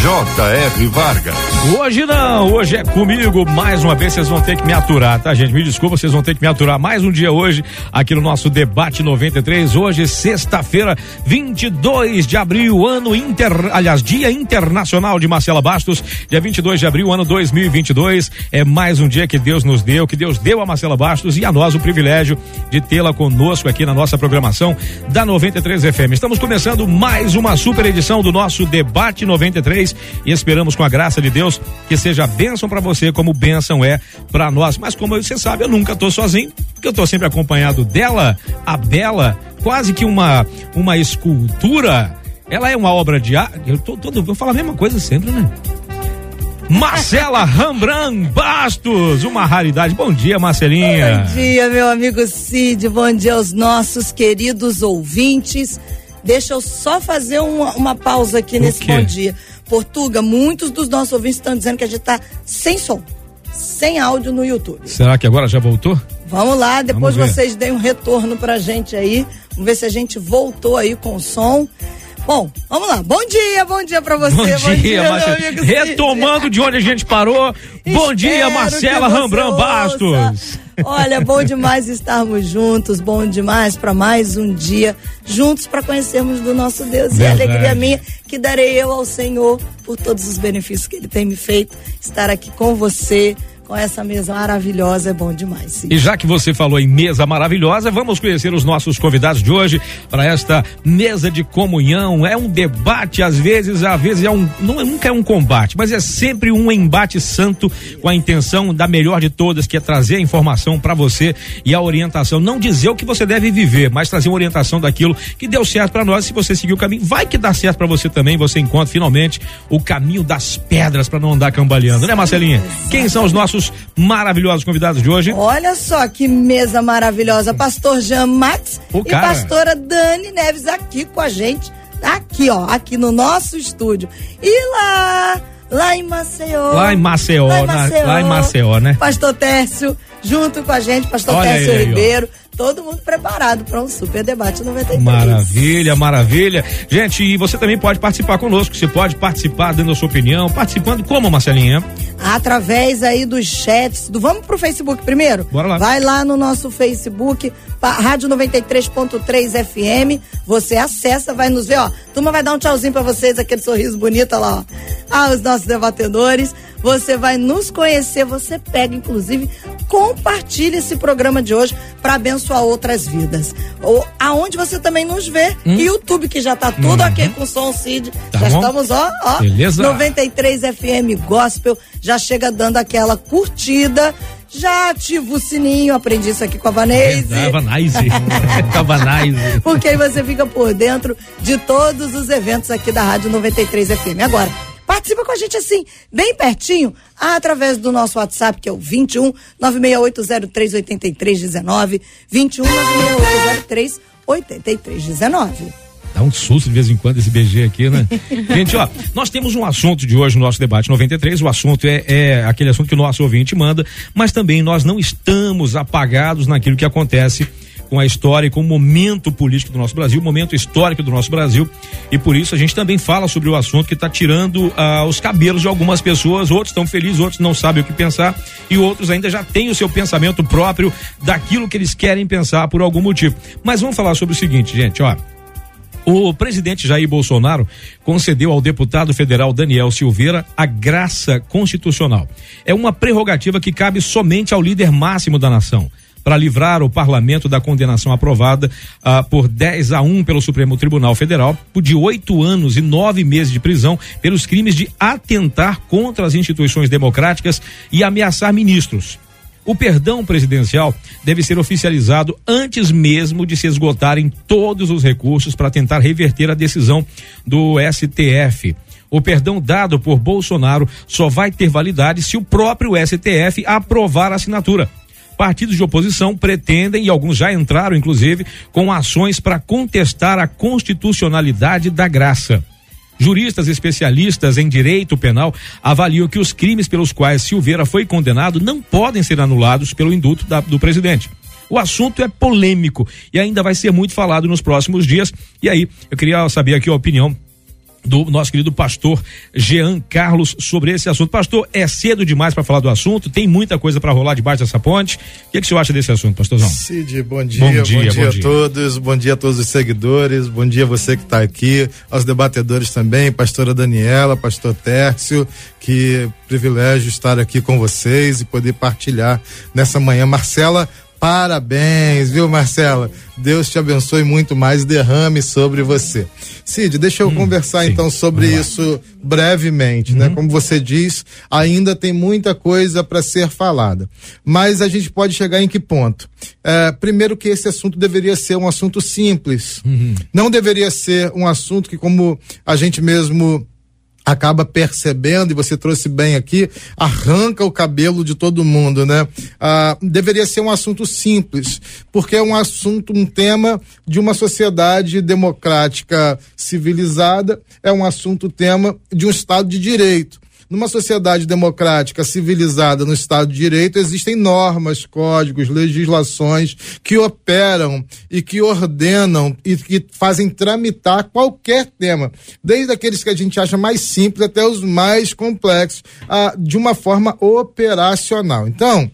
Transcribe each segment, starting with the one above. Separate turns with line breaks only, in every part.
J.R. Vargas.
Hoje não, hoje é comigo. Mais uma vez vocês vão ter que me aturar, tá, gente? Me desculpa, vocês vão ter que me aturar mais um dia hoje aqui no nosso Debate 93. Hoje, sexta-feira, 22 de abril, ano inter, aliás, Dia Internacional de Marcela Bastos, dia 22 de abril, ano 2022. É mais um dia que Deus nos deu, que Deus deu a Marcela Bastos e a nós o privilégio de tê-la conosco aqui na nossa programação da 93 FM. Estamos começando mais uma super edição do nosso Debate 93 e esperamos com a graça de Deus que seja bênção para você, como bênção é para nós. Mas como você sabe, eu nunca tô sozinho, porque eu tô sempre acompanhado dela, a Bela quase que uma uma escultura. Ela é uma obra de arte. Eu tô todo, eu falo a mesma coisa sempre, né? Marcela Rambran Bastos, uma raridade. Bom dia, Marcelinha.
Bom dia, meu amigo Cid. Bom dia aos nossos queridos ouvintes. Deixa eu só fazer uma, uma pausa aqui nesse bom dia. Portuga, muitos dos nossos ouvintes estão dizendo que a gente tá sem som, sem áudio no YouTube.
Será que agora já voltou?
Vamos lá, depois Vamos vocês deem um retorno pra gente aí. Vamos ver se a gente voltou aí com o som. Bom, vamos lá. Bom dia, bom dia pra você.
Bom, bom dia, Marcelo. Retomando de onde a gente parou. bom dia, Marcela Rambran Bastos.
Olha, bom demais estarmos juntos, bom demais para mais um dia juntos para conhecermos do nosso Deus. Verdade. E a alegria minha que darei eu ao Senhor por todos os benefícios que Ele tem me feito, estar aqui com você com essa mesa maravilhosa é bom demais. Sim.
E já que você falou em mesa maravilhosa, vamos conhecer os nossos convidados de hoje para esta mesa de comunhão. É um debate, às vezes, às vezes é um, não, é, nunca é um combate, mas é sempre um embate santo com a intenção da melhor de todas, que é trazer a informação para você e a orientação. Não dizer o que você deve viver, mas trazer uma orientação daquilo que deu certo para nós. Se você seguir o caminho, vai que dá certo para você também. Você encontra finalmente o caminho das pedras para não andar cambaleando, né, Marcelinha? Quem são os nossos nossos maravilhosos convidados de hoje.
Olha só que mesa maravilhosa. Pastor Jean Max e pastora Dani Neves aqui com a gente. Aqui, ó, aqui no nosso estúdio. E lá, lá em Maceió.
Lá em Maceió, lá em Maceió, na, lá em Maceió né?
Pastor Tércio, junto com a gente, pastor Olha Tércio aí, Ribeiro. Ó todo mundo preparado para um super debate 93.
Maravilha, maravilha. Gente, e você também pode participar conosco. Você pode participar dando a sua opinião. Participando como, Marcelinha?
Através aí dos chats. Do, vamos pro Facebook primeiro?
Bora lá.
Vai lá no nosso Facebook, Rádio 93.3 FM. Você acessa, vai nos ver, ó. Turma vai dar um tchauzinho para vocês, aquele sorriso bonito, lá, ó. Ah, os nossos debatedores. Você vai nos conhecer, você pega, inclusive, compartilha esse programa de hoje para abençoar outras vidas. Ou aonde você também nos vê, hum? YouTube, que já tá tudo uhum. ok com o som Cid. Tá já bom? estamos, ó, ó.
Beleza.
93 FM Gospel, já chega dando aquela curtida. Já ativa o sininho, aprendi isso aqui com a Vanese.
É, Vanese. com a Vanese.
Porque aí você fica por dentro de todos os eventos aqui da Rádio 93 FM. Agora, Participa com a gente assim, bem pertinho, através do nosso WhatsApp, que é o 21 968038319. 21 96803 8319.
Dá um susto de vez em quando esse BG aqui, né? Gente, ó, nós temos um assunto de hoje no nosso debate 93. O assunto é, é aquele assunto que o nosso ouvinte manda, mas também nós não estamos apagados naquilo que acontece com a história e com o momento político do nosso Brasil, o momento histórico do nosso Brasil. E por isso a gente também fala sobre o assunto que está tirando ah, os cabelos de algumas pessoas. Outros estão felizes, outros não sabem o que pensar e outros ainda já têm o seu pensamento próprio daquilo que eles querem pensar por algum motivo. Mas vamos falar sobre o seguinte, gente, ó. O presidente Jair Bolsonaro concedeu ao deputado federal Daniel Silveira a graça constitucional. É uma prerrogativa que cabe somente ao líder máximo da nação para livrar o parlamento da condenação aprovada ah, por 10 a 1 pelo Supremo Tribunal Federal de oito anos e nove meses de prisão pelos crimes de atentar contra as instituições democráticas e ameaçar ministros. O perdão presidencial deve ser oficializado antes mesmo de se esgotarem todos os recursos para tentar reverter a decisão do STF. O perdão dado por Bolsonaro só vai ter validade se o próprio STF aprovar a assinatura. Partidos de oposição pretendem, e alguns já entraram, inclusive, com ações para contestar a constitucionalidade da graça. Juristas especialistas em direito penal avaliam que os crimes pelos quais Silveira foi condenado não podem ser anulados pelo induto da, do presidente. O assunto é polêmico e ainda vai ser muito falado nos próximos dias. E aí, eu queria saber aqui a opinião do nosso querido pastor Jean Carlos sobre esse assunto. Pastor, é cedo demais para falar do assunto? Tem muita coisa para rolar debaixo dessa ponte? O que, é que você acha desse assunto, pastorzão?
Cid, bom dia, bom dia, bom dia, bom dia a todos, bom dia a todos os seguidores, bom dia a você que está aqui, aos debatedores também, pastora Daniela, pastor Tércio, que privilégio estar aqui com vocês e poder partilhar nessa manhã. Marcela, Parabéns, viu, Marcela? Deus te abençoe muito mais, derrame sobre você. Cid, deixa eu hum, conversar sim, então sobre isso brevemente, né? uhum. né? Como você diz, ainda tem muita coisa para ser falada. Mas a gente pode chegar em que ponto? É, primeiro que esse assunto deveria ser um assunto simples. Uhum. Não deveria ser um assunto que, como a gente mesmo acaba percebendo, e você trouxe bem aqui, arranca o cabelo de todo mundo, né? Ah, deveria ser um assunto simples, porque é um assunto, um tema de uma sociedade democrática civilizada, é um assunto, tema de um Estado de Direito. Numa sociedade democrática, civilizada, no Estado de Direito, existem normas, códigos, legislações que operam e que ordenam e que fazem tramitar qualquer tema, desde aqueles que a gente acha mais simples até os mais complexos, ah, de uma forma operacional. Então,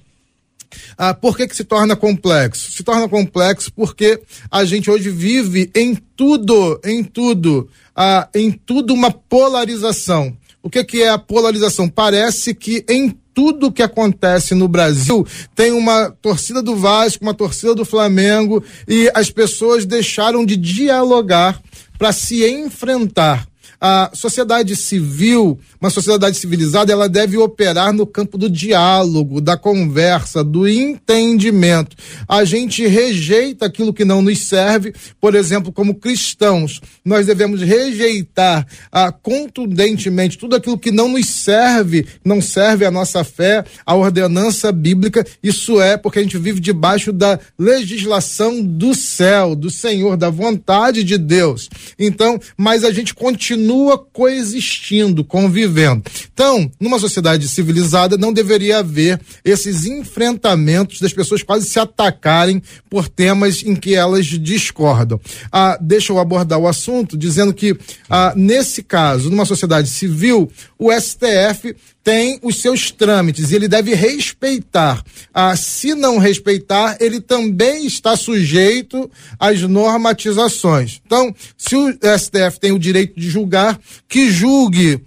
ah, por que, que se torna complexo? Se torna complexo porque a gente hoje vive em tudo, em tudo, ah, em tudo uma polarização. O que, que é a polarização? Parece que em tudo que acontece no Brasil tem uma torcida do Vasco, uma torcida do Flamengo e as pessoas deixaram de dialogar para se enfrentar. A sociedade civil, uma sociedade civilizada, ela deve operar no campo do diálogo, da conversa, do entendimento. A gente rejeita aquilo que não nos serve, por exemplo, como cristãos, nós devemos rejeitar ah, contundentemente tudo aquilo que não nos serve, não serve a nossa fé, a ordenança bíblica. Isso é porque a gente vive debaixo da legislação do céu, do Senhor, da vontade de Deus. Então, mas a gente continua continua coexistindo, convivendo. Então, numa sociedade civilizada, não deveria haver esses enfrentamentos das pessoas quase se atacarem por temas em que elas discordam. Ah, deixa eu abordar o assunto dizendo que, ah, nesse caso, numa sociedade civil, o STF tem os seus trâmites e ele deve respeitar. Ah, se não respeitar, ele também está sujeito às normatizações. Então, se o STF tem o direito de julgar, que julgue.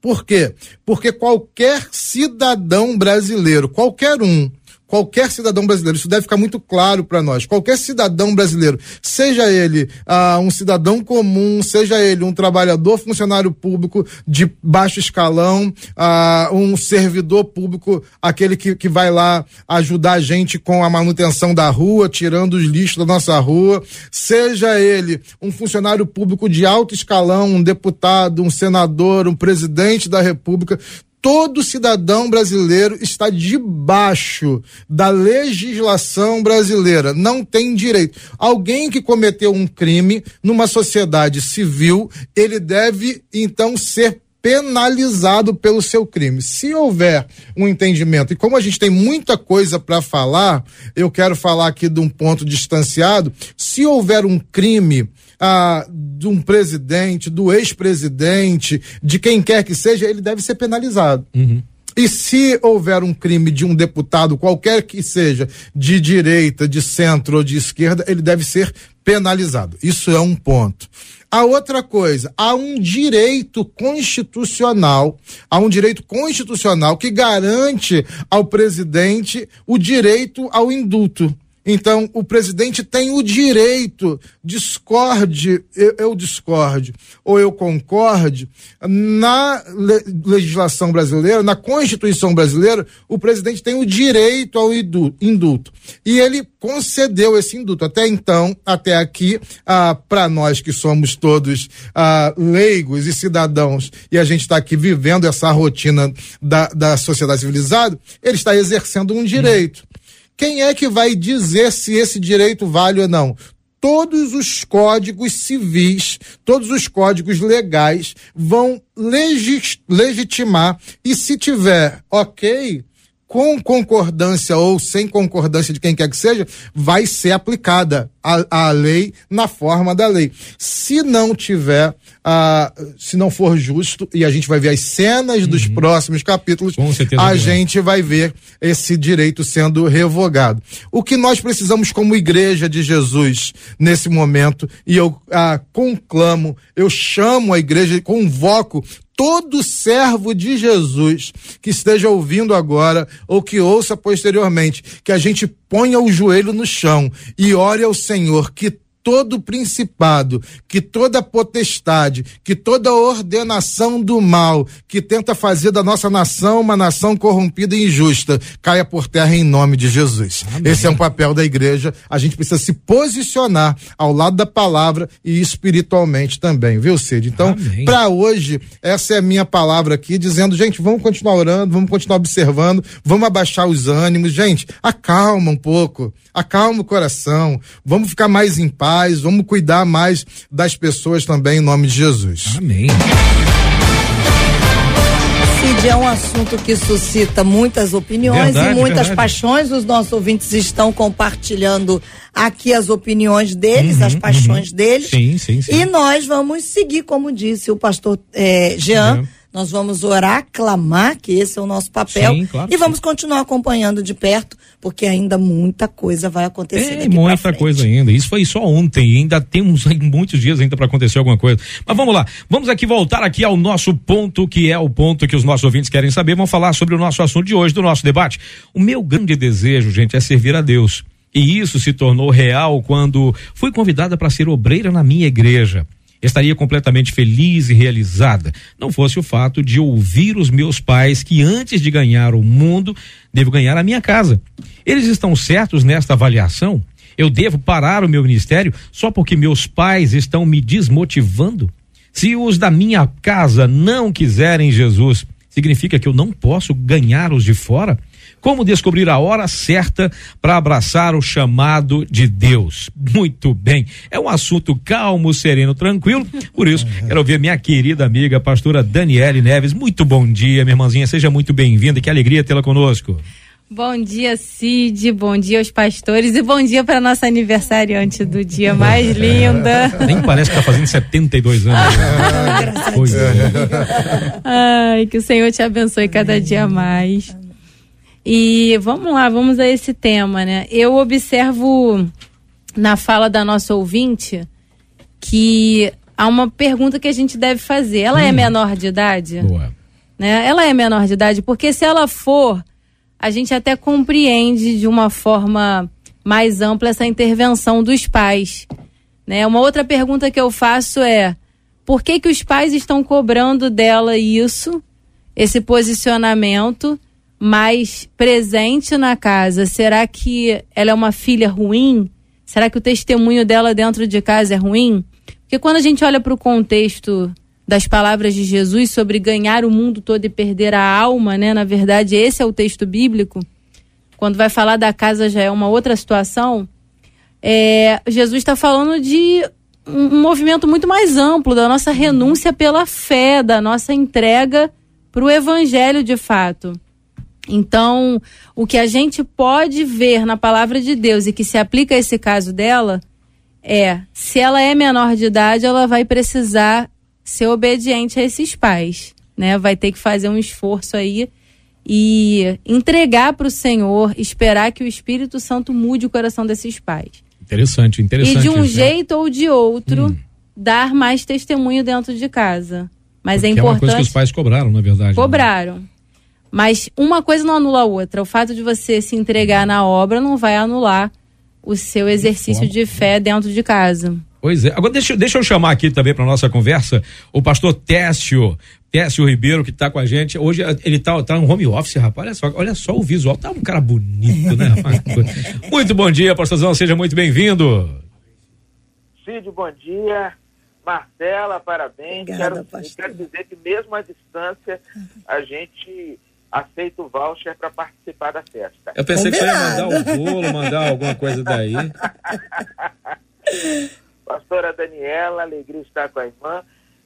Por quê? Porque qualquer cidadão brasileiro, qualquer um, qualquer cidadão brasileiro, isso deve ficar muito claro para nós. Qualquer cidadão brasileiro, seja ele ah, um cidadão comum, seja ele um trabalhador funcionário público de baixo escalão, ah, um servidor público, aquele que, que vai lá ajudar a gente com a manutenção da rua, tirando os lixos da nossa rua, seja ele um funcionário público de alto escalão, um deputado, um senador, um presidente da república, todo cidadão brasileiro está debaixo da legislação brasileira, não tem direito. Alguém que cometeu um crime numa sociedade civil, ele deve então ser penalizado pelo seu crime. Se houver um entendimento, e como a gente tem muita coisa para falar, eu quero falar aqui de um ponto distanciado. Se houver um crime ah, de um presidente, do ex-presidente, de quem quer que seja, ele deve ser penalizado. Uhum. E se houver um crime de um deputado, qualquer que seja, de direita, de centro ou de esquerda, ele deve ser penalizado. Isso é um ponto. A outra coisa, há um direito constitucional, há um direito constitucional que garante ao presidente o direito ao indulto Então, o presidente tem o direito, discorde, eu, eu discorde, ou eu concorde, na legislação brasileira, na Constituição brasileira, o presidente tem o direito ao indulto. E ele concedeu esse indulto. Até então, até aqui, ah, para nós que somos todos ah, leigos e cidadãos, e a gente está aqui vivendo essa rotina da, da sociedade civilizada, ele está exercendo um direito. Quem é que vai dizer se esse direito vale ou não? Todos os códigos civis, todos os códigos legais vão legitimar e se tiver ok, com concordância ou sem concordância de quem quer que seja, vai ser aplicada a, a lei na forma da lei. Se não tiver, ah, se não for justo, e a gente vai ver as cenas uhum. dos próximos capítulos, a gente vai ver esse direito sendo revogado. O que nós precisamos como igreja de Jesus nesse momento, e eu ah, conclamo, eu chamo a igreja, convoco todo servo de Jesus que esteja ouvindo agora ou que ouça posteriormente, que a gente ponha o joelho no chão e ore ao Senhor que todo principado, que toda potestade, que toda ordenação do mal que tenta fazer da nossa nação uma nação corrompida e injusta caia por terra em nome de Jesus. Amém. Esse é um papel da igreja. A gente precisa se posicionar ao lado da palavra e espiritualmente também, viu, Cid? Então, para hoje, essa é a minha palavra aqui, dizendo, gente, vamos continuar orando, vamos continuar observando, vamos abaixar os ânimos. Gente, acalma um pouco, acalma o coração, vamos ficar mais em paz paz, vamos cuidar mais das pessoas também em nome de Jesus.
Amém.
Cid, é um assunto que suscita muitas opiniões verdade, e muitas verdade. paixões. Os nossos ouvintes estão compartilhando aqui as opiniões deles, uhum, as paixões uhum. deles.
Sim, sim, sim.
E nós vamos seguir, como disse o pastor eh, Jean. Uhum nós vamos orar, clamar, que esse é o nosso papel. Sim, claro e vamos sim. continuar acompanhando de perto, porque ainda muita coisa vai acontecer.
É, muita coisa ainda. Isso foi só ontem. E ainda temos muitos dias ainda para acontecer alguma coisa. Mas vamos lá. Vamos aqui voltar aqui ao nosso ponto, que é o ponto que os nossos ouvintes querem saber. Vamos falar sobre o nosso assunto de hoje, do nosso debate. O meu grande desejo, gente, é servir a Deus. E isso se tornou real quando fui convidada para ser obreira na minha igreja estaria completamente feliz e realizada, não fosse o fato de ouvir os meus pais que antes de ganhar o mundo, devo ganhar a minha casa. Eles estão certos nesta avaliação? Eu devo parar o meu ministério só porque meus pais estão me desmotivando? Se os da minha casa não quiserem Jesus, significa que eu não posso ganhar os de fora? Como descobrir a hora certa para abraçar o chamado de Deus? Muito bem. É um assunto calmo, sereno, tranquilo. Por isso, quero ouvir minha querida amiga, pastora Daniele Neves. Muito bom dia, minha irmãzinha. Seja muito bem-vinda. Que alegria tê-la conosco.
Bom dia, Cid. Bom dia aos pastores e bom dia para nossa aniversariante do dia mais linda.
Nem parece que está fazendo 72 anos. Ah,
pois é. Ai, que o Senhor te abençoe cada dia mais. E vamos lá, vamos a esse tema, né? Eu observo na fala da nossa ouvinte que há uma pergunta que a gente deve fazer. Ela é hum. é menor de idade? Boa. Né? Ela é menor de idade, porque se ela for, a gente até compreende de uma forma mais ampla essa intervenção dos pais. Né? Uma outra pergunta que eu faço é: por que, que os pais estão cobrando dela isso, esse posicionamento? Mais presente na casa, será que ela é uma filha ruim? Será que o testemunho dela dentro de casa é ruim? Porque quando a gente olha para o contexto das palavras de Jesus sobre ganhar o mundo todo e perder a alma, né? Na verdade, esse é o texto bíblico. Quando vai falar da casa já é uma outra situação. É, Jesus está falando de um, um movimento muito mais amplo da nossa renúncia pela fé, da nossa entrega para o evangelho de fato. Então, o que a gente pode ver na palavra de Deus e que se aplica a esse caso dela é: se ela é menor de idade, ela vai precisar ser obediente a esses pais, né? Vai ter que fazer um esforço aí e entregar para o Senhor, esperar que o Espírito Santo mude o coração desses pais.
Interessante, interessante.
E de um isso, né? jeito né? ou de outro, hum. dar mais testemunho dentro de casa. Mas é Porque é importante. É uma coisa que
os pais cobraram, na verdade. Né?
Cobraram. Né? Mas uma coisa não anula a outra. O fato de você se entregar na obra não vai anular o seu exercício de fé dentro de casa.
Pois é. Agora deixa, deixa eu chamar aqui também para nossa conversa o pastor Técio, Técio Ribeiro, que está com a gente. Hoje ele está tá no home office, rapaz. Olha só, olha só o visual. Tá um cara bonito, né, rapaz? muito bom dia, pastorzão. Seja muito bem-vindo.
Cid, bom dia. Marcela, parabéns. Obrigada, quero, quero dizer que mesmo à distância, a gente aceita o voucher para participar da festa.
Eu pensei Combinado. que você ia mandar o bolo, mandar alguma coisa daí.
Pastora Daniela, alegria estar com a irmã.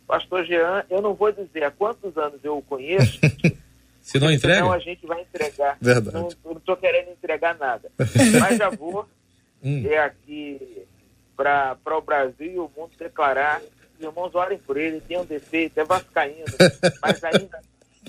Pastor Jean, eu não vou dizer há quantos anos eu o conheço.
Se não entrega?
Senão a gente vai entregar.
Verdade.
Não estou querendo entregar nada. Mas já vou hum. é aqui para o Brasil e o mundo declarar os irmãos orem por ele, tem um defeito, é vascaíno, mas ainda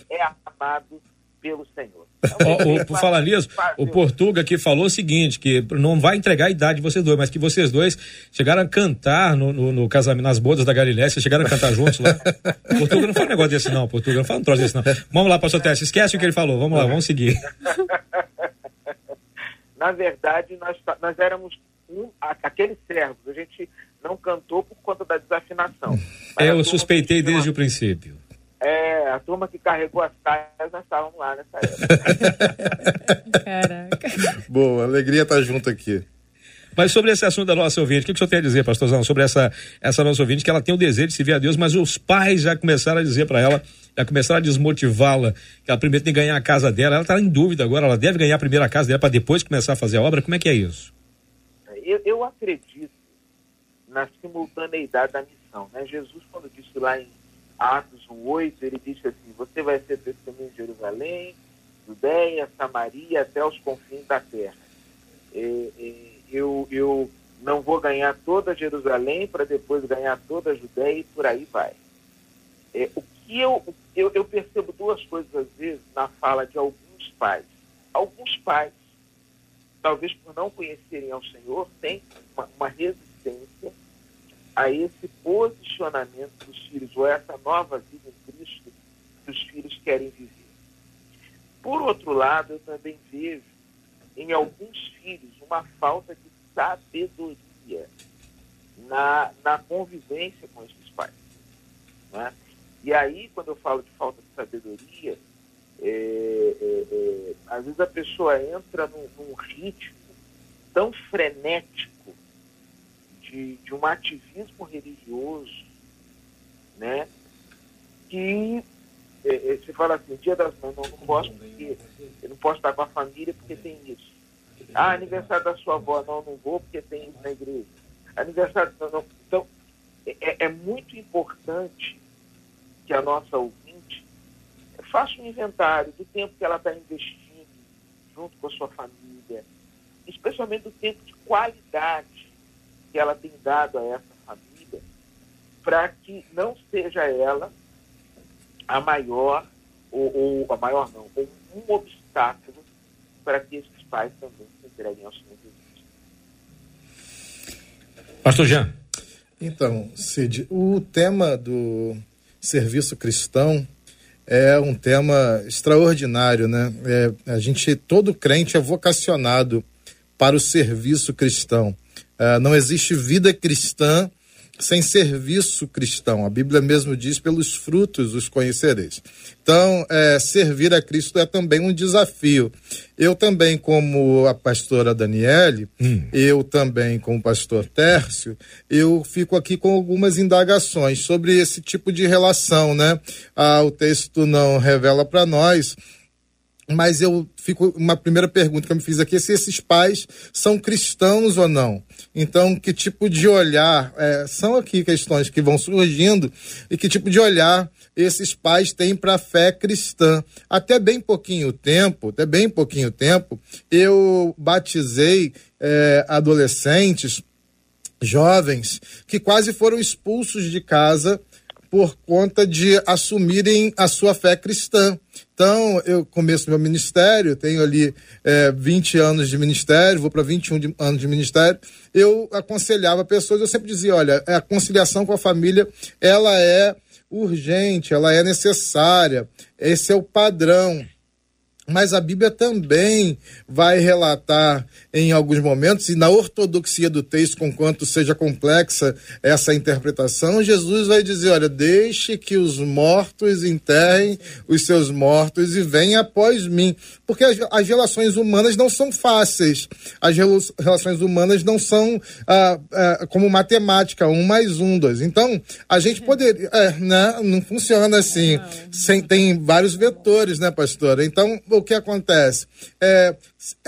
é amado pelo Senhor.
Então, o, por falar nisso, o Portuga aqui falou o seguinte, que não vai entregar a idade de vocês dois, mas que vocês dois chegaram a cantar no, no, no casamento, nas bodas da Galiléia, vocês chegaram a cantar juntos lá. Portuga não fala um negócio desse não, Portuga não fala um troço desse não. Vamos lá, pastor Teste, esquece o que ele falou, vamos lá, vamos seguir.
Na verdade, nós, nós éramos um, aqueles servos, a gente não cantou por conta da desafinação.
É, eu suspeitei desde o princípio.
É, a turma que carregou as caias, nós estávamos lá nessa época.
Caraca. Boa, alegria estar junto aqui.
Mas sobre esse assunto da nossa ouvinte, o que, que o senhor tem a dizer, pastorzão, sobre essa, essa nossa ouvinte, que ela tem o desejo de se ver a Deus, mas os pais já começaram a dizer para ela, já começaram a desmotivá-la, que ela primeiro tem que ganhar a casa dela, ela está em dúvida agora, ela deve ganhar a primeira casa dela para depois começar a fazer a obra, como é que é isso?
Eu, eu acredito na simultaneidade da missão, né? Jesus, quando disse lá em Atos 1,8, ele disse assim: Você vai ser testemunho de Jerusalém, Judéia, Samaria, até os confins da terra. E, e, eu, eu não vou ganhar toda Jerusalém para depois ganhar toda a Judéia e por aí vai. É, o que eu, eu, eu percebo duas coisas às vezes na fala de alguns pais. Alguns pais, talvez por não conhecerem ao Senhor, têm uma, uma resistência a esse posicionamento dos filhos, ou essa nova vida em Cristo que os filhos querem viver. Por outro lado, eu também vejo em alguns filhos uma falta de sabedoria na, na convivência com esses pais. Né? E aí, quando eu falo de falta de sabedoria, é, é, é, às vezes a pessoa entra num, num ritmo tão frenético de, de um ativismo religioso, né? Que é, é, você fala assim, dia das mães, não, não posso porque eu não posso estar com a família porque tem isso. Ah, aniversário da sua avó, não, não vou porque tem isso na igreja. Aniversário, não, não. Então, é, é, é muito importante que a nossa ouvinte faça um inventário do tempo que ela está investindo junto com a sua família, especialmente do tempo de qualidade que ela tem dado a essa família, para que não seja ela a maior, ou, ou a maior não, ou um obstáculo para que esses pais também se entreguem ao Senhor
Jesus. Pastor Jean.
Então, Cid, o tema do serviço cristão é um tema extraordinário, né? É, a gente, todo crente é vocacionado para o serviço cristão. Uh, não existe vida cristã sem serviço cristão. A Bíblia mesmo diz: pelos frutos os conhecereis. Então, é, servir a Cristo é também um desafio. Eu também, como a pastora Daniele, hum. eu também, como o pastor Tércio, eu fico aqui com algumas indagações sobre esse tipo de relação, né? Ah, o texto não revela para nós mas eu fico uma primeira pergunta que eu me fiz aqui é se esses pais são cristãos ou não. Então, que tipo de olhar é, são aqui questões que vão surgindo e que tipo de olhar esses pais têm para a fé cristã. Até bem pouquinho tempo, até bem pouquinho tempo, eu batizei é, adolescentes, jovens que quase foram expulsos de casa por conta de assumirem a sua fé cristã. Então, eu começo meu ministério, tenho ali é, 20 anos de ministério, vou para 21 de, anos de ministério. Eu aconselhava pessoas, eu sempre dizia: olha, a conciliação com a família, ela é urgente, ela é necessária, esse é o padrão. Mas a Bíblia também vai relatar em alguns momentos, e na ortodoxia do texto, com quanto seja complexa essa interpretação, Jesus vai dizer: olha, deixe que os mortos enterrem os seus mortos e venham após mim. Porque as, as relações humanas não são fáceis, as relações humanas não são ah, ah, como matemática, um mais um, dois. Então, a gente poderia. É, né, não funciona assim. Sem, tem vários vetores, né, pastora? Então, o que acontece? É,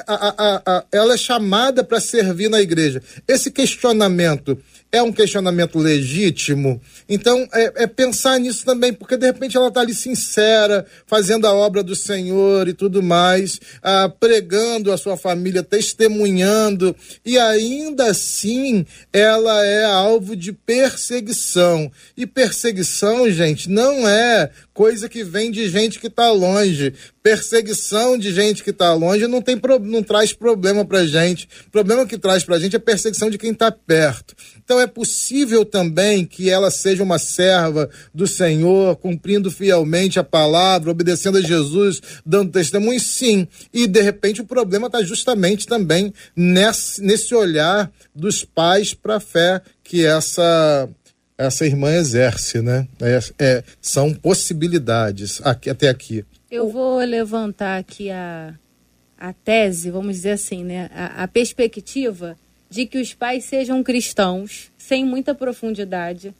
a, a, a, ela é chamada para servir na igreja. Esse questionamento é um questionamento legítimo. Então, é, é pensar nisso também, porque de repente ela está ali sincera, fazendo a obra do Senhor e tudo mais, ah, pregando a sua família, testemunhando, e ainda assim ela é alvo de perseguição. E perseguição, gente, não é coisa que vem de gente que está longe. Perseguição de gente que está longe não, tem, não traz problema para gente. O problema que traz para gente é perseguição de quem está perto. Então é possível também que ela seja uma serva do Senhor, cumprindo fielmente a palavra, obedecendo a Jesus, dando testemunho, sim. E de repente o problema está justamente também nesse, nesse olhar dos pais para a fé que essa essa irmã exerce, né? É, é, são possibilidades aqui, até aqui.
Eu vou levantar aqui a, a tese, vamos dizer assim, né? A, a perspectiva de que os pais sejam cristãos, sem muita profundidade,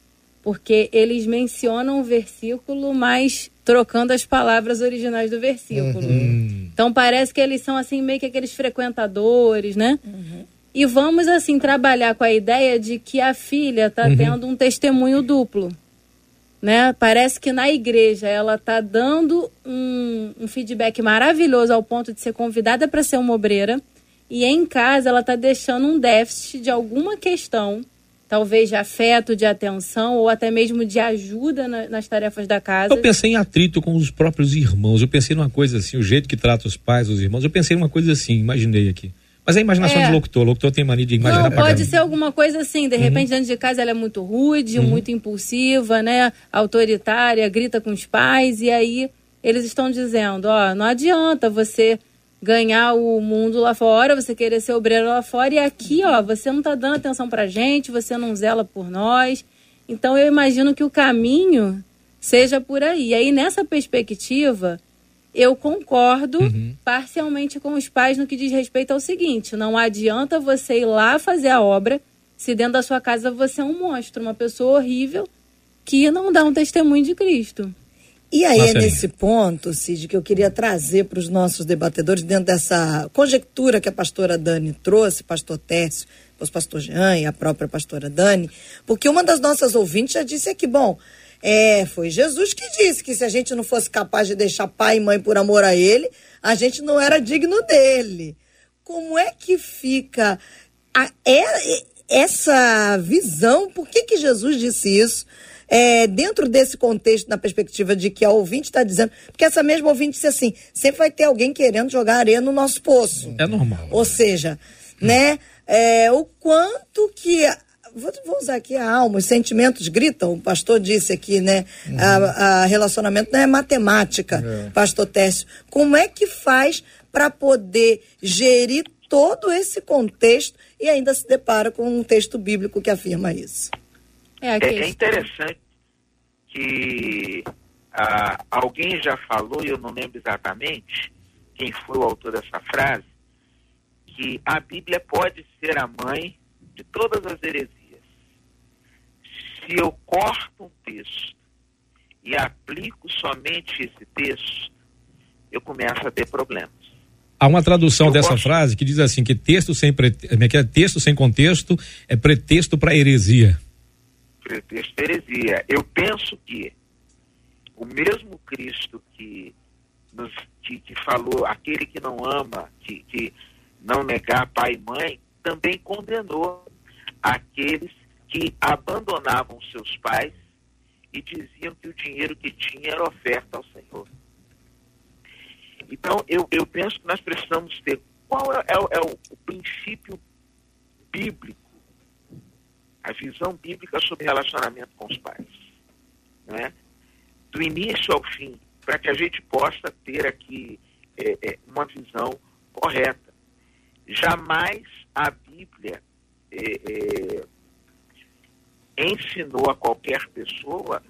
porque eles mencionam o versículo, mas trocando as palavras originais do versículo. Uhum. Então parece que eles são assim meio que aqueles frequentadores, né? Uhum. E vamos, assim, trabalhar com a ideia de que a filha está uhum. tendo um testemunho duplo. Né? Parece que na igreja ela está dando um, um, feedback maravilhoso ao ponto de ser convidada para ser uma obreira. E em casa ela está deixando um déficit de alguma questão, talvez de afeto, de atenção ou até mesmo de ajuda na, nas tarefas da casa.
Eu pensei em atrito com os próprios irmãos. Eu pensei numa coisa assim, o jeito que trata os pais, os irmãos. Eu pensei numa coisa assim, imaginei aqui. Mas é a imaginação é. de locutor. O locutor tem mania de imaginar
Não, pode ser alguma coisa assim. De uhum. repente, dentro de casa ela é muito rude, uhum. muito impulsiva, né? Autoritária, grita com os pais. E aí eles estão dizendo, ó, não adianta você ganhar o mundo lá fora, você querer ser obreiro lá fora. E aqui, ó, você não tá dando atenção pra gente, você não zela por nós. Então eu imagino que o caminho seja por aí. E aí, nessa perspectiva eu concordo uhum. parcialmente com os pais no que diz respeito ao seguinte: não adianta você ir lá fazer a obra se dentro da sua casa você é um monstro, uma pessoa horrível que não dá um testemunho de Cristo.
E aí é nesse ponto, Cid, que eu queria trazer para os nossos debatedores, dentro dessa conjectura que a pastora Dani trouxe, pastor Tércio, o pastor Jean e a própria pastora Dani, porque uma das nossas ouvintes já disse aqui, bom, é, foi Jesus que disse que se a gente não fosse capaz de deixar pai e mãe por amor a ele, a gente não era digno dele. Como é que fica a, é, essa visão? Por que, que Jesus disse isso? É, dentro desse contexto, na perspectiva de que a ouvinte está dizendo, porque essa mesma ouvinte disse assim: sempre vai ter alguém querendo jogar areia no nosso poço.
É normal.
Ou seja, né? É, o quanto que Vou, vou, usar aqui a alma, os sentimentos gritam, o pastor disse aqui, né? Uhum. A, a, relacionamento não é matemática, é. pastor Tércio. Como é que faz para poder gerir todo esse contexto e ainda se depara com um texto bíblico que afirma isso?
É, é, é interessante que ah, alguém já falou, e eu não lembro exatamente quem foi o autor dessa frase, que a Bíblia pode ser a mãe de todas as heresias se eu corto um texto e aplico somente esse texto, eu começo a ter problemas.
Há uma tradução eu dessa frase que diz assim que texto sem pre... É é? texto sem contexto é pretexto para heresia.
Pretexto para heresia. Eu penso que o mesmo Cristo que nos que, que falou aquele que não ama, que, que não negar pai e mãe, também condenou aqueles que abandonavam seus pais e diziam que o dinheiro que tinha era oferta ao Senhor. Então, eu, eu penso que nós precisamos ter qual é, é, é o, o princípio bíblico, a visão bíblica sobre relacionamento com os pais. Né? Do início ao fim, para que a gente possa ter aqui é, é, correta. Jamais a Bíblia é, é, ensinou a qualquer pessoa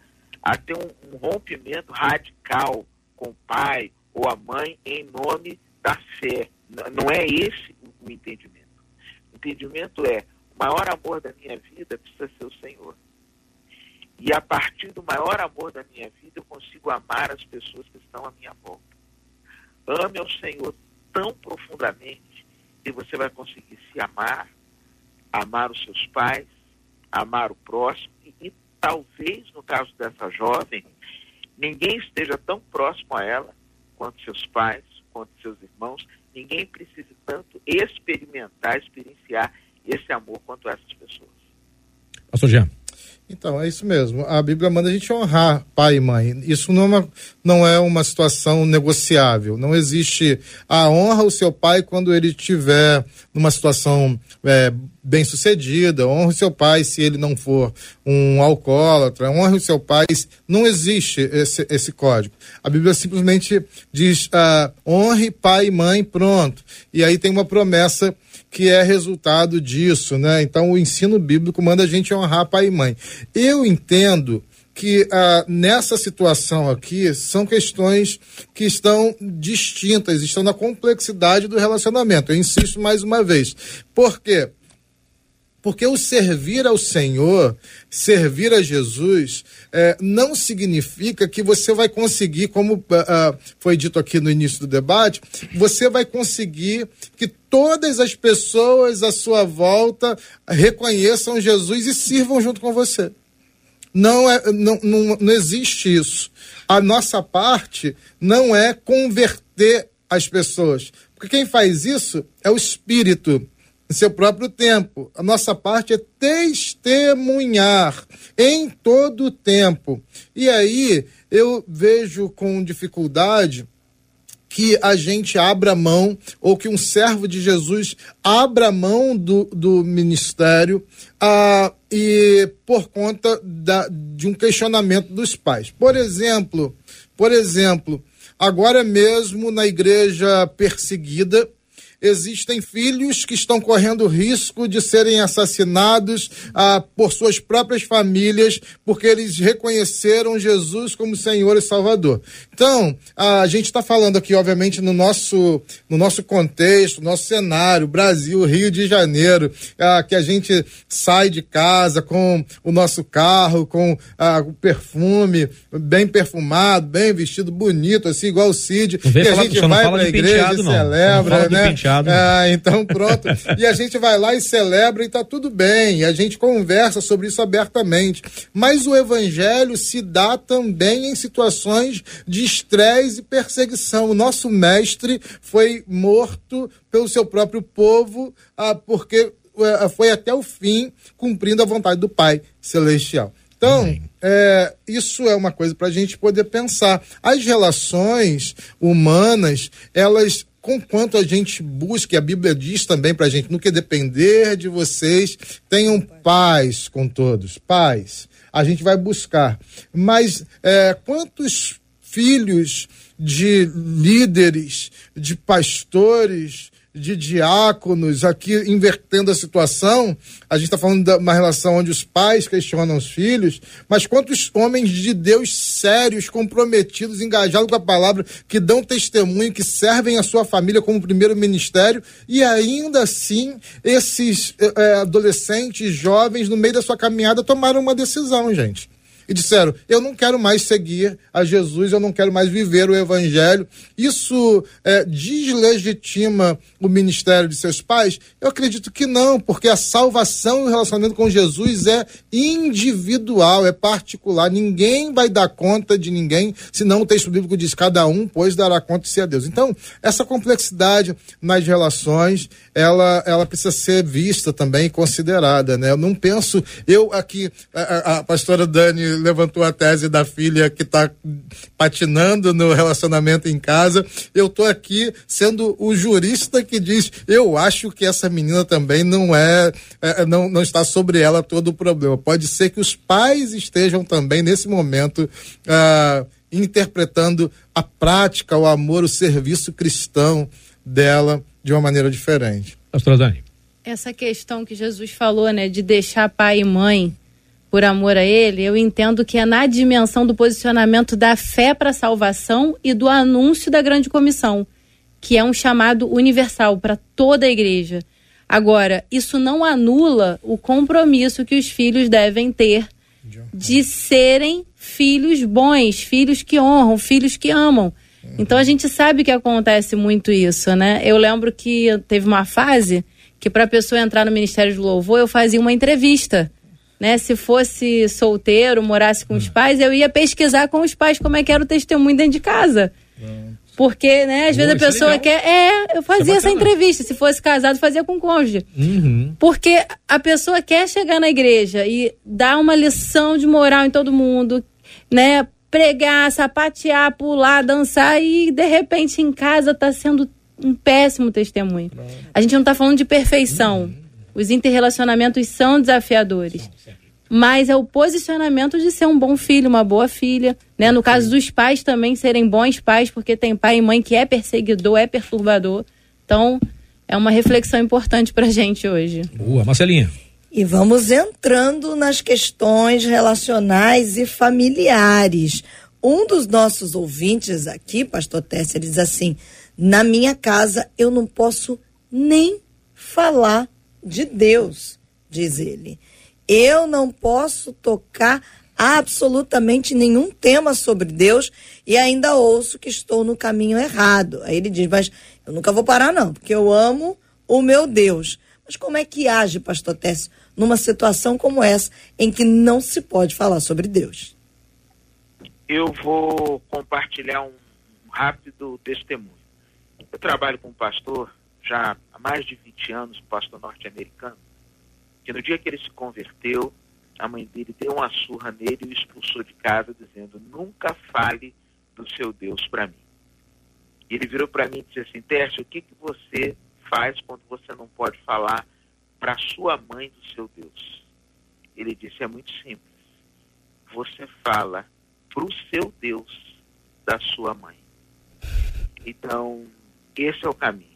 a ter um, um rompimento radical com o pai ou a mãe em nome da fé. Não é esse o entendimento. O entendimento é: o maior amor da minha vida precisa ser o Senhor. E a partir do maior amor da minha vida, eu consigo amar as pessoas que estão à minha volta. Ame ao Senhor tão profundamente que você vai conseguir se amar, amar os seus pais, amar o próximo e, talvez, no caso dessa jovem, ninguém esteja tão próximo a ela quanto seus pais, quanto seus irmãos. Ninguém precise tanto experimentar, experienciar esse amor quanto essas pessoas.
Pastor Jean.
Então, é isso mesmo. A Bíblia manda a gente honrar pai e mãe. Isso não é uma, não é uma situação negociável. Não existe a honra o seu pai quando ele estiver numa situação é, bem sucedida. Honre o seu pai se ele não for um alcoólatra. Honre o seu pai. Não existe esse, esse código. A Bíblia simplesmente diz uh, honre pai e mãe, pronto. E aí tem uma promessa que é resultado disso, né? Então o ensino bíblico manda a gente honrar pai e mãe. Eu entendo que ah, nessa situação aqui são questões que estão distintas, estão na complexidade do relacionamento. Eu insisto mais uma vez. Por quê? Porque o servir ao Senhor, servir a Jesus, é, não significa que você vai conseguir, como uh, foi dito aqui no início do debate, você vai conseguir que todas as pessoas à sua volta reconheçam Jesus e sirvam junto com você. Não, é, não, não, não existe isso. A nossa parte não é converter as pessoas. Porque quem faz isso é o Espírito em seu próprio tempo. A nossa parte é testemunhar em todo o tempo. E aí eu vejo com dificuldade que a gente abra mão, ou que um servo de Jesus abra mão do, do ministério ah, e por conta da, de um questionamento dos pais. Por exemplo, por exemplo, agora mesmo na igreja perseguida, existem filhos que estão correndo risco de serem assassinados ah, por suas próprias famílias, porque eles reconheceram Jesus como Senhor e Salvador. Então, a gente está falando aqui, obviamente, no nosso, no nosso contexto, nosso cenário, Brasil, Rio de Janeiro, ah, que a gente sai de casa com o nosso carro, com ah, o perfume bem perfumado, bem vestido, bonito, assim, igual o Cid, e a gente vai para a igreja e celebra, né?
Fechado.
Ah, então pronto. e a gente vai lá e celebra e tá tudo bem. E a gente conversa sobre isso abertamente. Mas o evangelho se dá também em situações de estresse e perseguição. O nosso mestre foi morto pelo seu próprio povo, ah, porque ah, foi até o fim cumprindo a vontade do Pai Celestial. Então, é, isso é uma coisa para a gente poder pensar. As relações humanas, elas conquanto a gente busque, a Bíblia diz também para a gente, no que depender de vocês, tenham paz com todos, paz. A gente vai buscar. Mas é, quantos filhos de líderes, de pastores, de diáconos, aqui invertendo a situação, a gente está falando de uma relação onde os pais questionam os filhos, mas quantos homens de Deus sérios, comprometidos, engajados com a palavra, que dão testemunho, que servem a sua família como primeiro ministério, e ainda assim esses é, adolescentes, jovens, no meio da sua caminhada, tomaram uma decisão, gente e disseram: Eu não quero mais seguir a Jesus, eu não quero mais viver o Evangelho. Isso é, deslegitima o ministério de seus pais? Eu acredito que não, porque a salvação e o relacionamento com Jesus é individual, é particular. Ninguém vai dar conta de ninguém, senão o texto bíblico diz: cada um, pois, dará conta de si a Deus. Então, essa complexidade nas relações, ela, ela precisa ser vista também e considerada. Né? Eu não penso, eu aqui, a, a pastora Dani levantou a tese da filha que está patinando no relacionamento em casa. Eu estou aqui sendo o jurista que diz: eu acho que essa menina também não é, é, não, não está sobre ela todo o problema. Pode ser que os pais estejam também nesse momento. Ah, interpretando a prática, o amor, o serviço cristão dela de uma maneira diferente.
Pastor Dani.
Essa questão que Jesus falou, né, de deixar pai e mãe por amor a ele, eu entendo que é na dimensão do posicionamento da fé para a salvação e do anúncio da grande comissão, que é um chamado universal para toda a igreja. Agora, isso não anula o compromisso que os filhos devem ter de serem filhos bons, filhos que honram, filhos que amam. Então a gente sabe que acontece muito isso, né? Eu lembro que teve uma fase que para a pessoa entrar no Ministério do Louvor eu fazia uma entrevista. Né, se fosse solteiro, morasse com os pais, eu ia pesquisar com os pais como é que era o testemunho dentro de casa. Porque, né, às vezes a é pessoa quer. É, eu fazia é essa entrevista. Se fosse casado, fazia com cônjuge. Uhum. Porque a pessoa quer chegar na igreja e dar uma lição de moral em todo mundo, né? Pregar, sapatear, pular, dançar e de repente em casa tá sendo um péssimo testemunho. A gente não tá falando de perfeição. Uhum. Os interrelacionamentos são desafiadores mas é o posicionamento de ser um bom filho, uma boa filha, né? No caso dos pais também serem bons pais, porque tem pai e mãe que é perseguidor, é perturbador. Então, é uma reflexão importante pra gente hoje.
Boa, Marcelinha.
E vamos entrando nas questões relacionais e familiares. Um dos nossos ouvintes aqui, pastor Tessa, diz assim: na minha casa eu não posso nem falar de Deus, diz ele. Eu não posso tocar absolutamente nenhum tema sobre Deus e ainda ouço que estou no caminho errado. Aí ele diz: Mas eu nunca vou parar, não, porque eu amo o meu Deus. Mas como é que age, pastor Técio, numa situação como essa, em que não se pode falar sobre Deus?
Eu vou compartilhar um rápido testemunho. Eu trabalho com um pastor já há mais de 20 anos, pastor norte-americano, que no dia que ele se converteu, a mãe dele deu uma surra nele e o expulsou de casa, dizendo: Nunca fale do seu Deus para mim. E ele virou para mim e disse assim: Tércio, o que, que você faz quando você não pode falar para sua mãe do seu Deus? Ele disse: É muito simples. Você fala para o seu Deus da sua mãe. Então, esse é o caminho.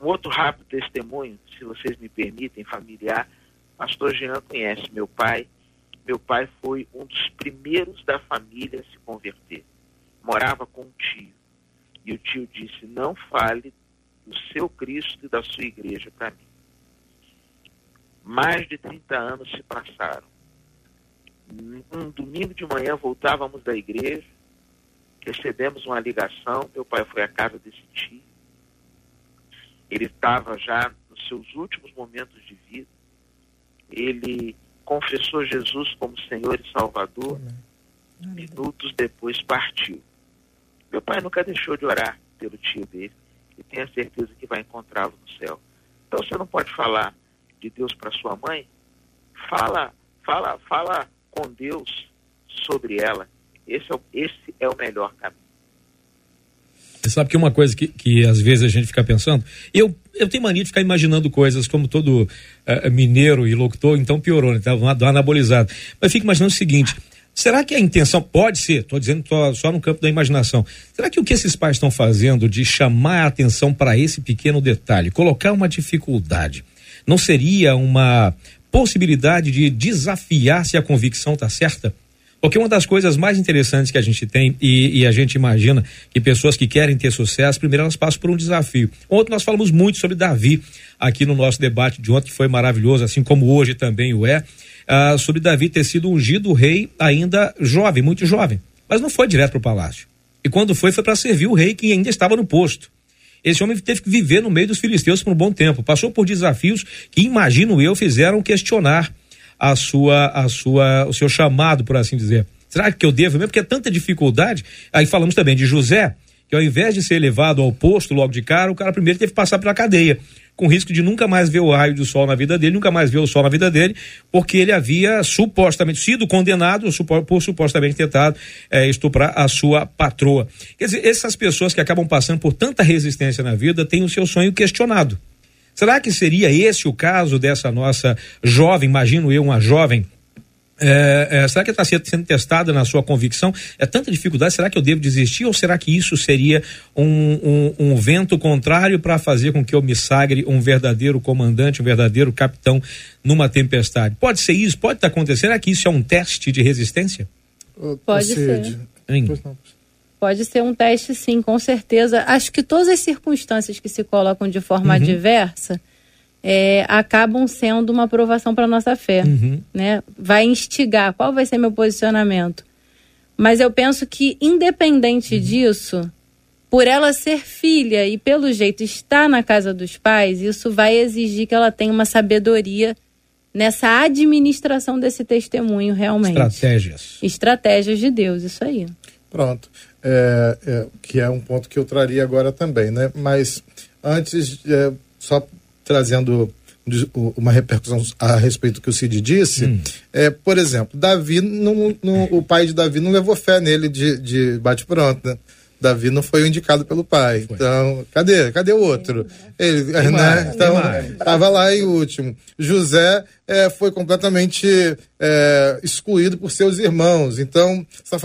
Um outro rápido testemunho, se vocês me permitem, familiar. Pastor Jean conhece meu pai. Meu pai foi um dos primeiros da família a se converter. Morava com um tio. E o tio disse: Não fale do seu Cristo e da sua igreja para mim. Mais de 30 anos se passaram. Um domingo de manhã voltávamos da igreja, recebemos uma ligação. Meu pai foi à casa desse tio ele estava já nos seus últimos momentos de vida. Ele confessou Jesus como Senhor e Salvador. Minutos depois partiu. Meu pai nunca deixou de orar pelo tio dele e tenho certeza que vai encontrá-lo no céu. Então você não pode falar de Deus para sua mãe? Fala, fala, fala com Deus sobre ela. Esse é, o, esse é o melhor caminho.
Você sabe que uma coisa que, que às vezes a gente fica pensando, eu, eu tenho mania de ficar imaginando coisas como todo uh, mineiro e locutor, então piorou, né? Tá uma anabolizado. Mas eu fico imaginando o seguinte: será que a intenção pode ser, estou dizendo só, só no campo da imaginação, será que o que esses pais estão fazendo de chamar a atenção para esse pequeno detalhe, colocar uma dificuldade, não seria uma possibilidade de desafiar se a convicção está certa? Porque uma das coisas mais interessantes que a gente tem e, e, a gente imagina que pessoas que querem ter sucesso, primeiro elas passam por um desafio. Ontem nós falamos muito sobre Davi aqui no nosso debate de ontem, que foi maravilhoso, assim como hoje também o é, ah, sobre Davi ter sido ungido rei ainda jovem, muito jovem. Mas não foi direto para o palácio. E quando foi, foi para servir o rei que ainda estava no posto. Esse homem teve que viver no meio dos filisteus por um bom tempo. Passou por desafios que, imagino eu, fizeram questionar a sua, a sua, o seu chamado, por assim dizer. Será que eu devo mesmo? Porque é tanta dificuldade. Aí falamos também de José, que ao invés de ser levado ao posto logo de cara, o cara primeiro teve que passar pela cadeia, com risco de nunca mais ver o raio do sol na vida dele, nunca mais ver o sol na vida dele, porque ele havia supostamente sido condenado por supostamente tentado é, estuprar a sua patroa. Quer dizer, essas pessoas que acabam passando por tanta resistência na vida têm o seu sonho questionado. Será que seria esse o caso dessa nossa jovem, imagino eu, uma jovem É, é, será que está sendo testada na sua convicção? É tanta dificuldade, será que eu devo desistir ou será que isso seria um, um, um vento contrário para fazer com que eu me sagre um verdadeiro comandante, um verdadeiro capitão numa tempestade? Pode ser isso? Pode estar tá acontecendo? Será que isso é um teste de resistência?
Pode ser. Pode ser um teste, sim, com certeza. Acho que todas as circunstâncias que se colocam de forma uhum. adversa é, acabam sendo uma aprovação para nossa fé, uhum. né? Vai instigar qual vai ser meu posicionamento. Mas eu penso que independente uhum. disso, por ela ser filha e pelo jeito estar na casa dos pais, isso vai exigir que ela tenha uma sabedoria nessa administração desse testemunho realmente.
Estratégias.
Estratégias de Deus, isso aí.
Pronto. É, é, que é um ponto que eu traria agora também, né? Mas antes, é, só trazendo uma repercussão a respeito do que o Cid disse, hum. é, por exemplo, Davi, não, não, o pai de Davi não levou fé nele de, de bate-pronto, né? Davi não foi indicado pelo pai. Foi. Então, cadê? Cadê o outro? Ele, né? Então, estava lá em último. José é, foi completamente é, excluído por seus irmãos. Então,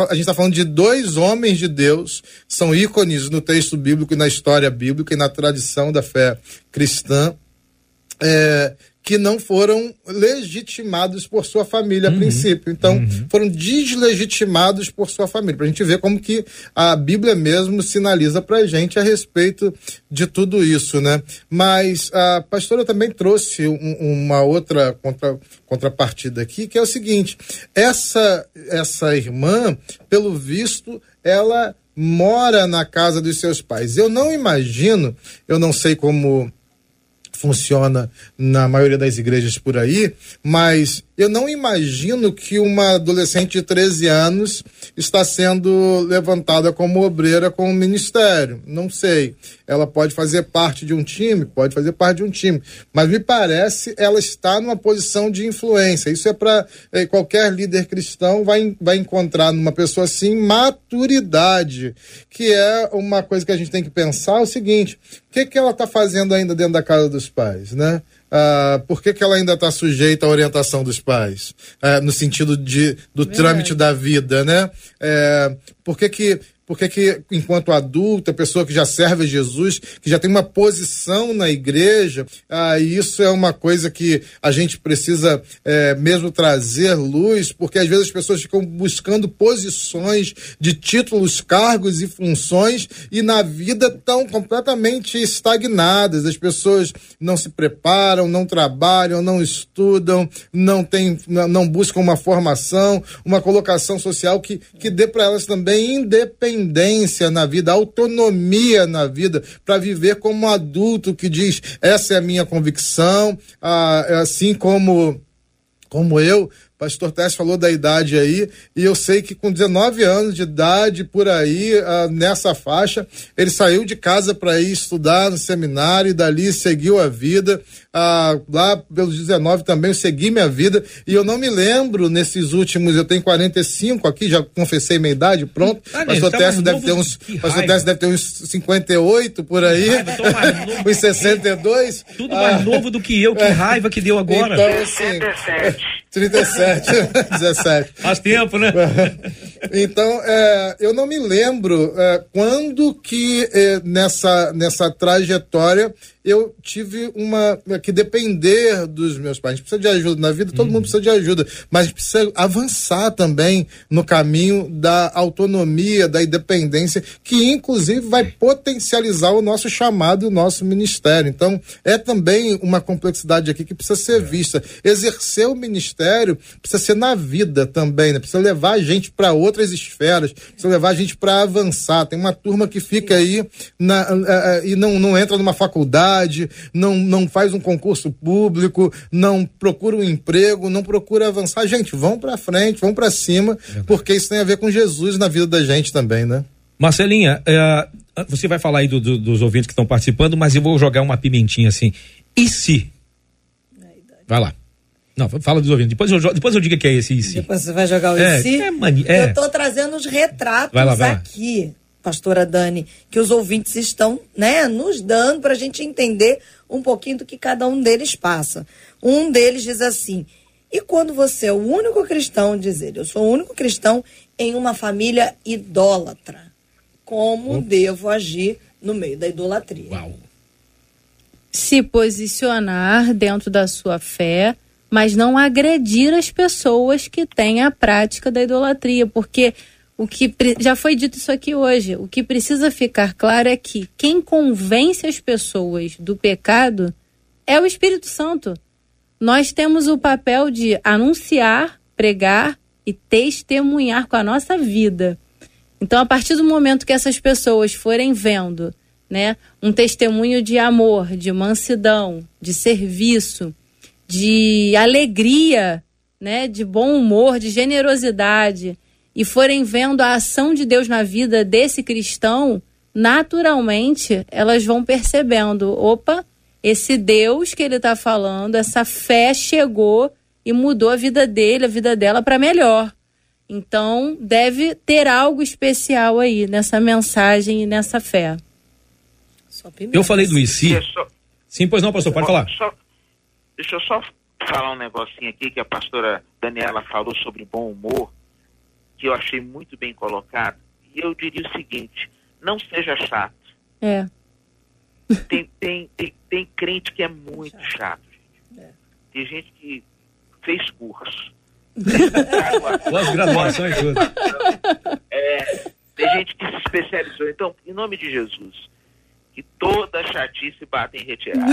a gente está falando de dois homens de Deus, são ícones no texto bíblico e na história bíblica e na tradição da fé cristã é, que não foram legitimados por sua família a uhum. princípio. Então, uhum. foram deslegitimados por sua família. Para a gente ver como que a Bíblia mesmo sinaliza para a gente a respeito de tudo isso, né? Mas a pastora também trouxe um, uma outra contra, contrapartida aqui, que é o seguinte: essa, essa irmã, pelo visto, ela mora na casa dos seus pais. Eu não imagino, eu não sei como funciona na maioria das igrejas por aí, mas eu não imagino que uma adolescente de 13 anos está sendo levantada como obreira com o ministério. Não sei. Ela pode fazer parte de um time, pode fazer parte de um time, mas me parece ela está numa posição de influência. Isso é para é, qualquer líder cristão vai, vai encontrar numa pessoa assim maturidade, que é uma coisa que a gente tem que pensar é o seguinte: o que, que ela está fazendo ainda dentro da casa dos pais, né? ah, por que, que ela ainda está sujeita à orientação dos pais? Ah, no sentido de, do Verdade. trâmite da vida, né? É, por que, que porque que, enquanto adulta, pessoa que já serve a Jesus, que já tem uma posição na igreja, ah, isso é uma coisa que a gente precisa é, mesmo trazer luz, porque às vezes as pessoas ficam buscando posições de títulos, cargos e funções e na vida estão completamente estagnadas. As pessoas não se preparam, não trabalham, não estudam, não, tem, não buscam uma formação, uma colocação social que, que dê para elas também independência independência na vida, autonomia na vida, para viver como um adulto que diz: essa é a minha convicção, ah, assim como, como eu, Pastor Tess falou da idade aí, e eu sei que com 19 anos de idade, por aí, uh, nessa faixa, ele saiu de casa para ir estudar no seminário e dali seguiu a vida. Uh, lá pelos 19 também eu segui minha vida, e eu não me lembro nesses últimos, eu tenho 45 aqui, já confessei minha idade, pronto. Ah, Pastor tá Tess deve ter uns. Pastor Tess deve ter uns 58 por aí. Raiva, uns 62.
Tudo mais ah, novo do que eu, que raiva que deu agora.
Então, assim. 37, 17.
Faz tempo, né?
então, é, eu não me lembro é, quando que é, nessa, nessa trajetória eu tive uma que depender dos meus pais. A gente precisa de ajuda na vida, todo uhum. mundo precisa de ajuda, mas a gente precisa avançar também no caminho da autonomia, da independência, que inclusive vai potencializar o nosso chamado, o nosso ministério. Então, é também uma complexidade aqui que precisa ser é. vista. Exercer o ministério precisa ser na vida também, né? Precisa levar a gente para outras esferas, precisa levar a gente para avançar. Tem uma turma que fica aí na, e não, não entra numa faculdade faculdade, não, não faz um concurso público, não procura um emprego, não procura avançar. Gente, vão para frente, vão para cima, porque isso tem a ver com Jesus na vida da gente também, né?
Marcelinha, é, você vai falar aí do, do, dos ouvintes que estão participando, mas eu vou jogar uma pimentinha assim. E se? Vai lá. Não, fala dos ouvintes. Depois eu, depois eu digo que é esse e se.
Depois você vai jogar o é, e se. É, mani, é. Eu estou trazendo os retratos vai lá, vai aqui. Lá pastora Dani, que os ouvintes estão né, nos dando para a gente entender um pouquinho do que cada um deles passa. Um deles diz assim: E quando você é o único cristão, diz ele, eu sou o único cristão em uma família idólatra, como Ups. devo agir no meio da idolatria? Uau.
Se posicionar dentro da sua fé, mas não agredir as pessoas que têm a prática da idolatria, porque o que já foi dito isso aqui hoje. O que precisa ficar claro é que quem convence as pessoas do pecado é o Espírito Santo. Nós temos o papel de anunciar, pregar e testemunhar com a nossa vida. Então, a partir do momento que essas pessoas forem vendo, né, um testemunho de amor, de mansidão, de serviço, de alegria, né, de bom humor, de generosidade, e forem vendo a ação de Deus na vida desse cristão, naturalmente elas vão percebendo: opa, esse Deus que ele está falando, essa fé chegou e mudou a vida dele, a vida dela para melhor. Então, deve ter algo especial aí nessa mensagem e nessa fé.
Eu falei do ICI. Sim, pois não, pastor, pode falar.
Só, deixa eu só falar um negocinho aqui que a pastora Daniela falou sobre bom humor que eu achei muito bem colocado. E eu diria o seguinte: não seja chato.
É.
Tem, tem, tem, tem crente que é muito chato, chato gente. É. Tem gente que fez curso.
As graduações todas.
É, tem gente que se especializou. Então, em nome de Jesus, que toda chatice bata em retirada.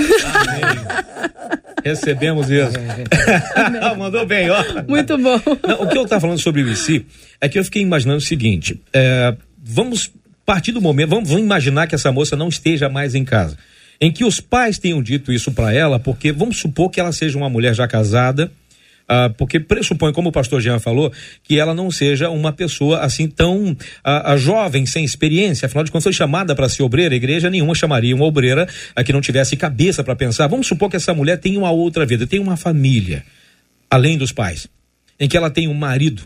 Recebemos isso. Mandou bem, ó.
Muito bom.
Não, o que eu estava falando sobre o IC é que eu fiquei imaginando o seguinte: é, vamos partir do momento, vamos, vamos imaginar que essa moça não esteja mais em casa. Em que os pais tenham dito isso para ela, porque vamos supor que ela seja uma mulher já casada, ah, porque pressupõe, como o pastor Jean falou, que ela não seja uma pessoa assim tão ah, ah jovem, sem experiência. Afinal de contas, foi chamada para ser obreira. A igreja nenhuma chamaria uma obreira ah, que não tivesse cabeça para pensar. Vamos supor que essa mulher tem uma outra vida, tem uma família, além dos pais, em que ela tem um marido,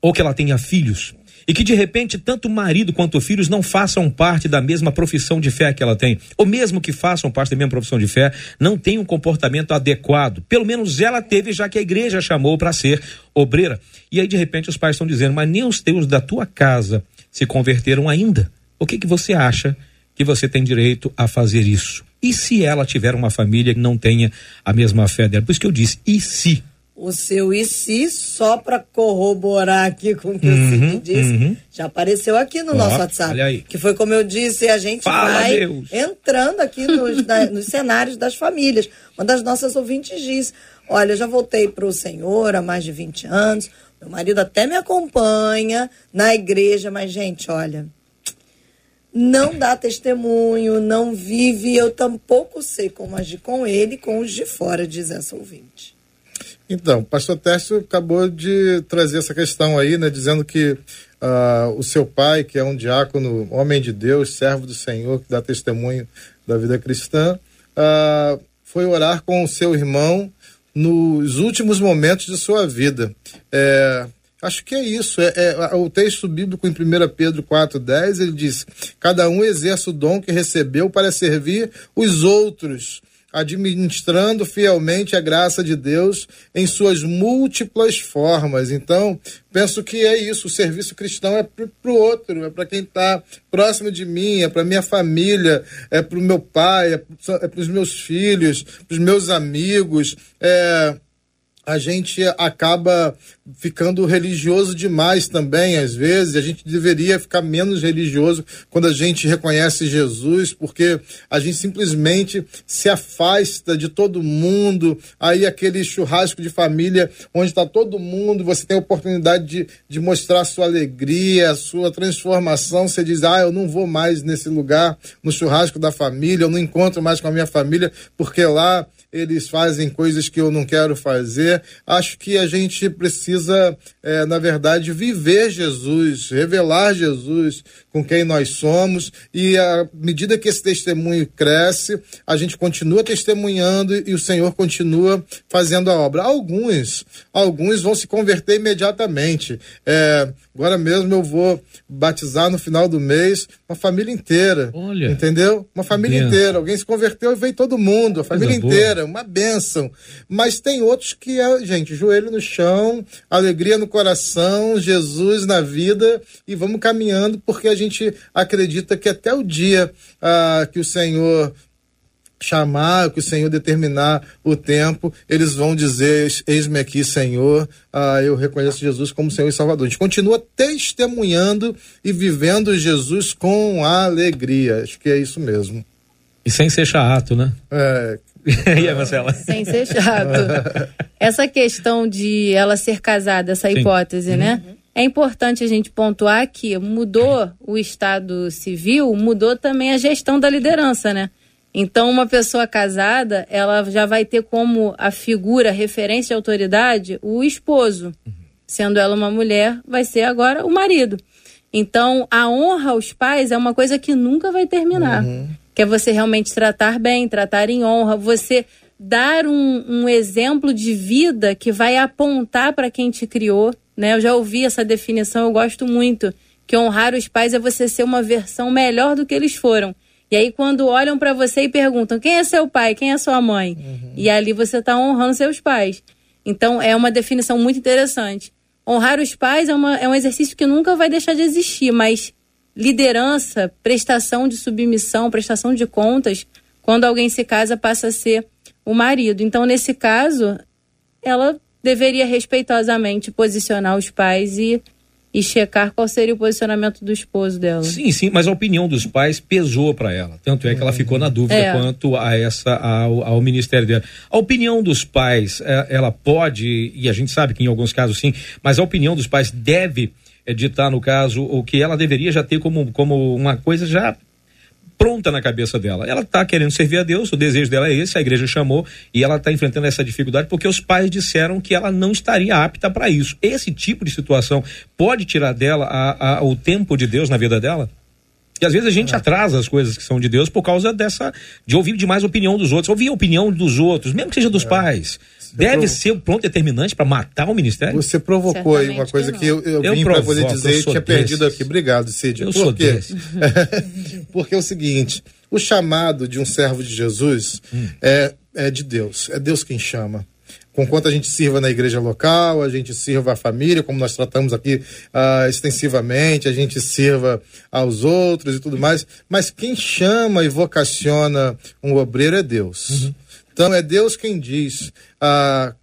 ou que ela tenha filhos e que de repente tanto o marido quanto os filhos não façam parte da mesma profissão de fé que ela tem, ou mesmo que façam parte da mesma profissão de fé, não tem um comportamento adequado. Pelo menos ela teve, já que a igreja chamou para ser obreira. E aí de repente os pais estão dizendo: "Mas nem os teus da tua casa se converteram ainda. O que que você acha que você tem direito a fazer isso?" E se ela tiver uma família que não tenha a mesma fé dela? Por isso que eu disse, e se?
O seu e se, só para corroborar aqui com o que uhum, o Cid disse, uhum. já apareceu aqui no nosso WhatsApp. Que foi como eu disse, a gente Fala, vai Deus. entrando aqui nos, na, nos cenários das famílias. Uma das nossas ouvintes diz: Olha, eu já voltei para o Senhor há mais de 20 anos, meu marido até me acompanha na igreja, mas, gente, olha. Não dá testemunho, não vive, eu tampouco sei como agir com ele com os de fora, diz essa ouvinte.
Então, o pastor Tércio acabou de trazer essa questão aí, né, dizendo que uh, o seu pai, que é um diácono, homem de Deus, servo do Senhor, que dá testemunho da vida cristã, uh, foi orar com o seu irmão nos últimos momentos de sua vida. É, acho que é isso. É, é, o texto bíblico em 1 Pedro 4,10 ele diz: Cada um exerce o dom que recebeu para servir os outros administrando fielmente a graça de Deus em suas múltiplas formas. Então, penso que é isso. O serviço cristão é para o outro, é para quem está próximo de mim, é para minha família, é para o meu pai, é para os meus filhos, para os meus amigos. É a gente acaba ficando religioso demais também, às vezes. A gente deveria ficar menos religioso quando a gente reconhece Jesus, porque a gente simplesmente se afasta de todo mundo. Aí, aquele churrasco de família onde está todo mundo, você tem a oportunidade de, de mostrar sua alegria, sua transformação. Você diz: Ah, eu não vou mais nesse lugar, no churrasco da família, eu não encontro mais com a minha família, porque lá eles fazem coisas que eu não quero fazer. Acho que a gente precisa, é, na verdade, viver Jesus, revelar Jesus, com quem nós somos e à medida que esse testemunho cresce, a gente continua testemunhando e o Senhor continua fazendo a obra. Alguns, alguns vão se converter imediatamente. É, agora mesmo eu vou batizar no final do mês uma família inteira. Olha. Entendeu? Uma família benção. inteira. Alguém se converteu e veio todo mundo, a família Coisa inteira, boa. uma bênção. Mas tem outros que é, gente, joelho no chão, alegria no coração, Jesus na vida e vamos caminhando porque a gente acredita que até o dia ah, que o Senhor chamar, que o Senhor determinar o tempo, eles vão dizer: Eis-me aqui, Senhor, ah, eu reconheço Jesus como Senhor e Salvador. A gente continua testemunhando e vivendo Jesus com alegria. Acho que é isso mesmo.
E sem ser chato, né?
É.
e aí, Marcela? Sem ser chato. essa questão de ela ser casada, essa Sim. hipótese, né? uhum. É importante a gente pontuar que mudou o Estado civil, mudou também a gestão da liderança, né? Então, uma pessoa casada, ela já vai ter como a figura, referência de autoridade, o esposo. Sendo ela uma mulher, vai ser agora o marido. Então, a honra aos pais é uma coisa que nunca vai terminar. Uhum. Que é você realmente tratar bem, tratar em honra, você dar um, um exemplo de vida que vai apontar para quem te criou. Né? Eu já ouvi essa definição, eu gosto muito. Que honrar os pais é você ser uma versão melhor do que eles foram. E aí, quando olham para você e perguntam quem é seu pai, quem é sua mãe, uhum. e ali você está honrando seus pais. Então, é uma definição muito interessante. Honrar os pais é, uma, é um exercício que nunca vai deixar de existir, mas liderança, prestação de submissão, prestação de contas, quando alguém se casa, passa a ser o marido. Então, nesse caso, ela deveria respeitosamente posicionar os pais e e checar qual seria o posicionamento do esposo dela.
Sim, sim, mas a opinião dos pais pesou para ela. Tanto é que ela ficou na dúvida é. quanto a essa ao, ao, ministério dela. A opinião dos pais, é, ela pode e a gente sabe que em alguns casos sim, mas a opinião dos pais deve é, ditar no caso o que ela deveria já ter como como uma coisa já pronta na cabeça dela. Ela está querendo servir a Deus, o desejo dela é esse, a igreja chamou e ela está enfrentando essa dificuldade porque os pais disseram que ela não estaria apta para isso. Esse tipo de situação pode tirar dela a, a, o tempo de Deus na vida dela? E às vezes a gente atrasa as coisas que são de Deus por causa dessa de ouvir demais a opinião dos outros, ouvir a opinião dos outros, mesmo que seja dos é. pais. Deve ser o ponto determinante para matar o ministério?
Você provocou aí uma coisa que, que eu, eu, eu vim para poder dizer e tinha desses. perdido aqui. Obrigado, Cid.
Eu Por sou quê?
Porque é o seguinte: o chamado de um servo de Jesus hum. é, é de Deus. É Deus quem chama conquanto a gente sirva na igreja local, a gente sirva a família, como nós tratamos aqui uh, extensivamente, a gente sirva aos outros e tudo mais, mas quem chama e vocaciona um obreiro é Deus. Uhum. Então é Deus quem diz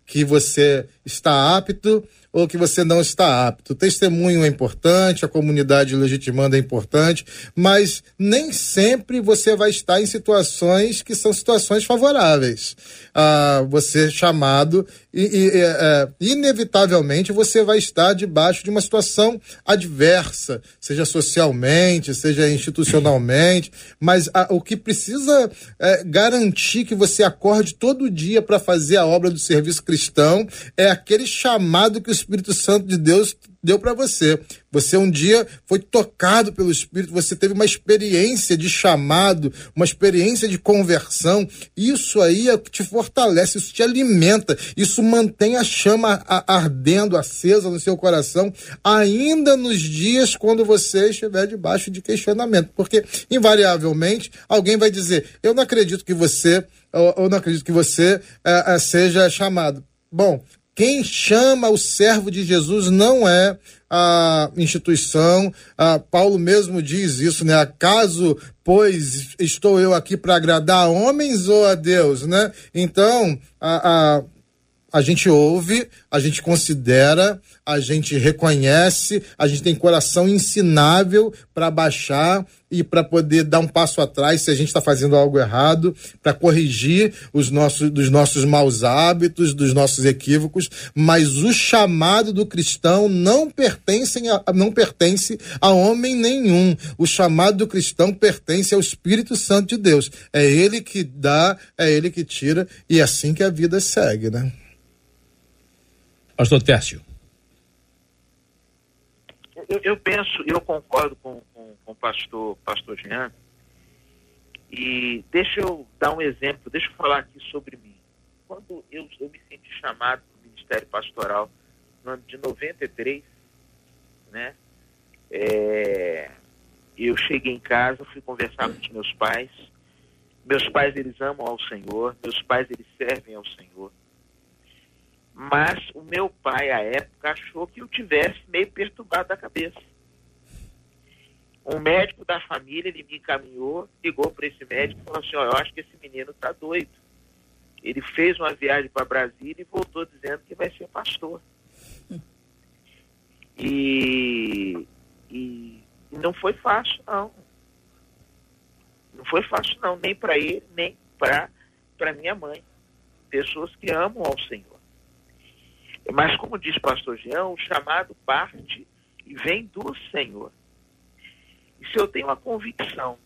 que você está apto ou que você não está apto. O testemunho é importante, a comunidade legitimando é importante, mas nem sempre você vai estar em situações que são situações favoráveis. Ah, você é chamado e, e é, inevitavelmente você vai estar debaixo de uma situação adversa, seja socialmente, seja institucionalmente, mas a, o que precisa é, garantir que você acorde todo dia para fazer a obra do serviço cristão é aquele chamado que o Espírito Santo de Deus deu para você. Você um dia foi tocado pelo Espírito, você teve uma experiência de chamado, uma experiência de conversão. Isso aí é que te fortalece, isso te alimenta, isso mantém a chama ardendo, acesa no seu coração, ainda nos dias quando você estiver debaixo de questionamento. Porque, invariavelmente, alguém vai dizer: Eu não acredito que você, ou, não acredito que você é, é, seja chamado. Bom, quem chama o servo de Jesus não é a instituição. Ah, Paulo mesmo diz isso, né? Acaso, pois, estou eu aqui para agradar a homens ou a Deus, né? Então, a, a a gente ouve, a gente considera, a gente reconhece, a gente tem coração ensinável para baixar e para poder dar um passo atrás se a gente está fazendo algo errado, para corrigir os nossos, dos nossos maus hábitos, dos nossos equívocos, mas o chamado do cristão não pertence a, não pertence a homem nenhum. O chamado do cristão pertence ao Espírito Santo de Deus. É ele que dá, é ele que tira e é assim que a vida segue, né?
Pastor Tércio.
Eu, eu penso, eu concordo com, com, o pastor, pastor Jean. E deixa eu dar um exemplo, deixa eu falar aqui sobre mim. Quando eu, eu me senti chamado para o Ministério Pastoral no ano de 93, né? É, eu cheguei em casa, fui conversar com os meus pais. Meus pais, eles amam ao Senhor. Meus pais, eles servem ao Senhor. Mas o meu pai, à época, achou que eu tivesse meio perturbado da cabeça. Um médico da família, ele me encaminhou, ligou para esse médico e falou assim, eu acho que esse menino está doido. Ele fez uma viagem para Brasília e voltou dizendo que vai ser pastor. E, e não foi fácil, não. Não foi fácil, não, nem para ele, nem para minha mãe. Pessoas que amam ao Senhor. Mas, como diz pastor Jean, o chamado parte e vem do Senhor. E se eu tenho a convicção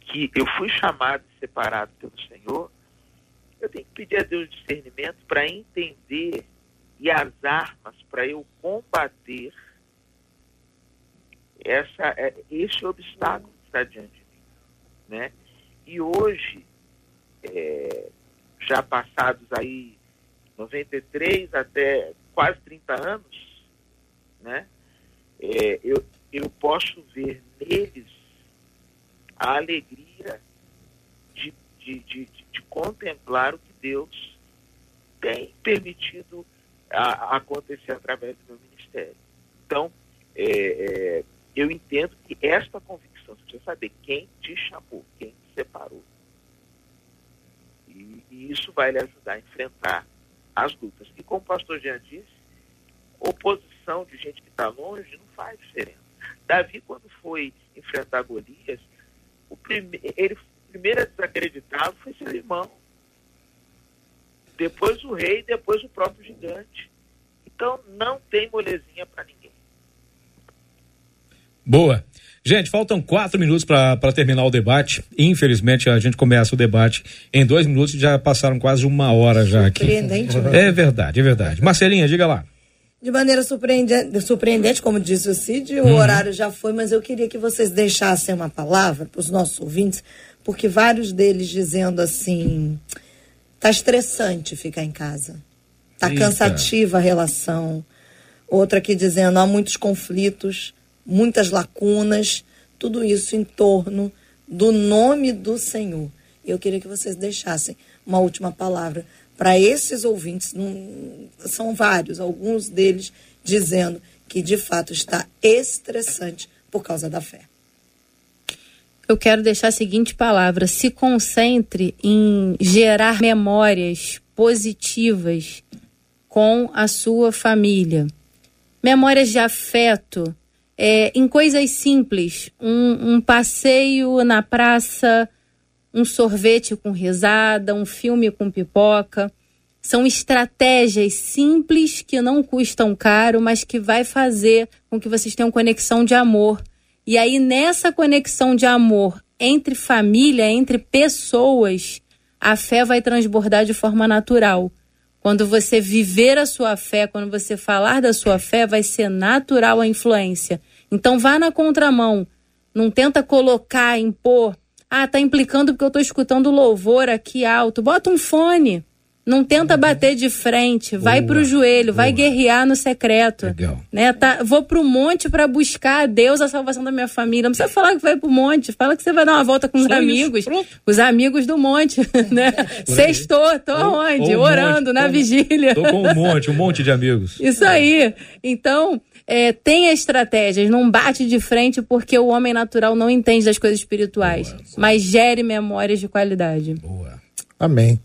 que eu fui chamado e separado pelo Senhor, eu tenho que pedir a Deus discernimento para entender e as armas para eu combater essa, é, esse obstáculo que está diante de mim. Né? E hoje, é, já passados aí 93 até quase 30 anos, né? É, eu, eu posso ver neles a alegria de, de, de, de contemplar o que Deus tem permitido a, a acontecer através do meu ministério. Então, é, é, eu entendo que esta convicção, você precisa saber quem te chamou, quem te separou. E, e isso vai lhe ajudar a enfrentar as lutas. E como o pastor Jean disse, oposição de gente que está longe não faz diferença. Davi, quando foi enfrentar Golias, o prime ele primeiro a desacreditá-lo foi seu irmão. Depois o rei, depois o próprio gigante. Então não tem molezinha para ninguém.
Boa. Gente, faltam quatro minutos para terminar o debate. Infelizmente, a gente começa o debate em dois minutos e já passaram quase uma hora já aqui. Surpreendente. Né? É verdade, é verdade. Marcelinha, diga lá.
De maneira surpreendente, surpreendente como disse o Cid, o uhum. horário já foi, mas eu queria que vocês deixassem uma palavra para os nossos ouvintes, porque vários deles dizendo assim: tá estressante ficar em casa, tá Eita. cansativa a relação. Outra aqui dizendo: há muitos conflitos muitas lacunas, tudo isso em torno do nome do Senhor. Eu queria que vocês deixassem uma última palavra para esses ouvintes, são vários, alguns deles dizendo que de fato está estressante por causa da fé.
Eu quero deixar a seguinte palavra: se concentre em gerar memórias positivas com a sua família. Memórias de afeto, é, em coisas simples, um, um passeio na praça, um sorvete com risada, um filme com pipoca. São estratégias simples que não custam caro, mas que vai fazer com que vocês tenham conexão de amor. E aí, nessa conexão de amor entre família, entre pessoas, a fé vai transbordar de forma natural. Quando você viver a sua fé, quando você falar da sua fé, vai ser natural a influência. Então vá na contramão. Não tenta colocar, impor. Ah, tá implicando porque eu tô escutando louvor aqui alto. Bota um fone. Não tenta uhum. bater de frente, vai Boa. pro joelho, Boa. vai guerrear no secreto. Legal. Né? Tá, vou pro monte para buscar a Deus a salvação da minha família. Não precisa falar que vai pro monte, fala que você vai dar uma volta com os Só amigos, os amigos do monte, né? Sextou, tô aonde? Orando monte, na tô, vigília.
Tô com um monte, um monte de amigos.
Isso aí. Então, é, tenha estratégias, não bate de frente porque o homem natural não entende das coisas espirituais, boa, boa. mas gere memórias de qualidade.
Boa. Amém.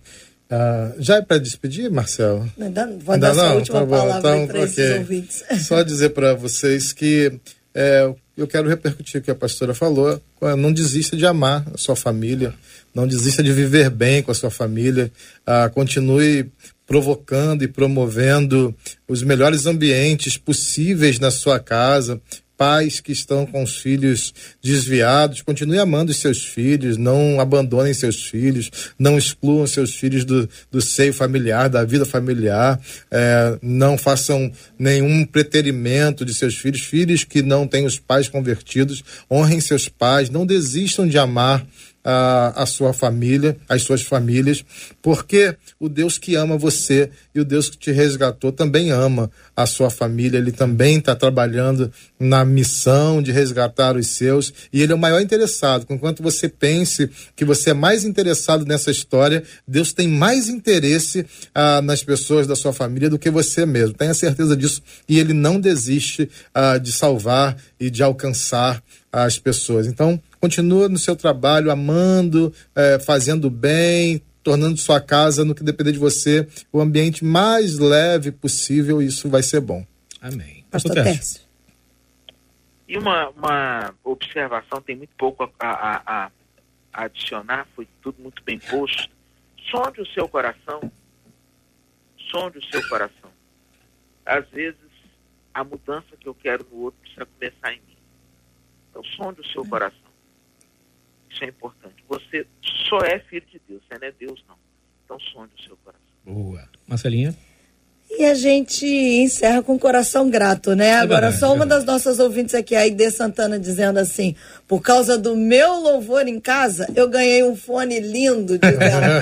Uh, já é para despedir, Marcelo?
Ainda, vou Ainda dar não? última tá palavra então, para okay. esses ouvintes.
Só dizer para vocês que é, eu quero repercutir o que a pastora falou. Não desista de amar a sua família, não desista de viver bem com a sua família, uh, continue provocando e promovendo os melhores ambientes possíveis na sua casa, pais que estão com os filhos desviados, continue amando os seus filhos, não abandonem seus filhos, não excluam seus filhos do, do seio familiar, da vida familiar, é, não façam nenhum preterimento de seus filhos, filhos que não têm os pais convertidos, honrem seus pais, não desistam de amar a, a sua família, as suas famílias, porque o Deus que ama você e o Deus que te resgatou também ama a sua família, ele também está trabalhando na missão de resgatar os seus e ele é o maior interessado. Enquanto você pense que você é mais interessado nessa história, Deus tem mais interesse ah, nas pessoas da sua família do que você mesmo. Tenha certeza disso e ele não desiste ah, de salvar e de alcançar as pessoas. Então, continua no seu trabalho, amando, é, fazendo bem, tornando sua casa, no que depender de você, o ambiente mais leve possível, isso vai ser bom.
Amém.
Pastor Tércio.
E uma, uma observação, tem muito pouco a, a, a, a adicionar, foi tudo muito bem posto. Sonde o seu coração. Sonde o seu coração. Às vezes, a mudança que eu quero no outro precisa começar em mim. Então, sonde o seu coração. Isso é importante. Você só é filho de Deus, você não é Deus, não. Então sonde o seu coração.
Boa. Marcelinha?
E a gente encerra com o coração grato, né? É Agora, só uma é das nossas ouvintes aqui, a Ide Santana, dizendo assim: por causa do meu louvor em casa, eu ganhei um fone lindo, ela.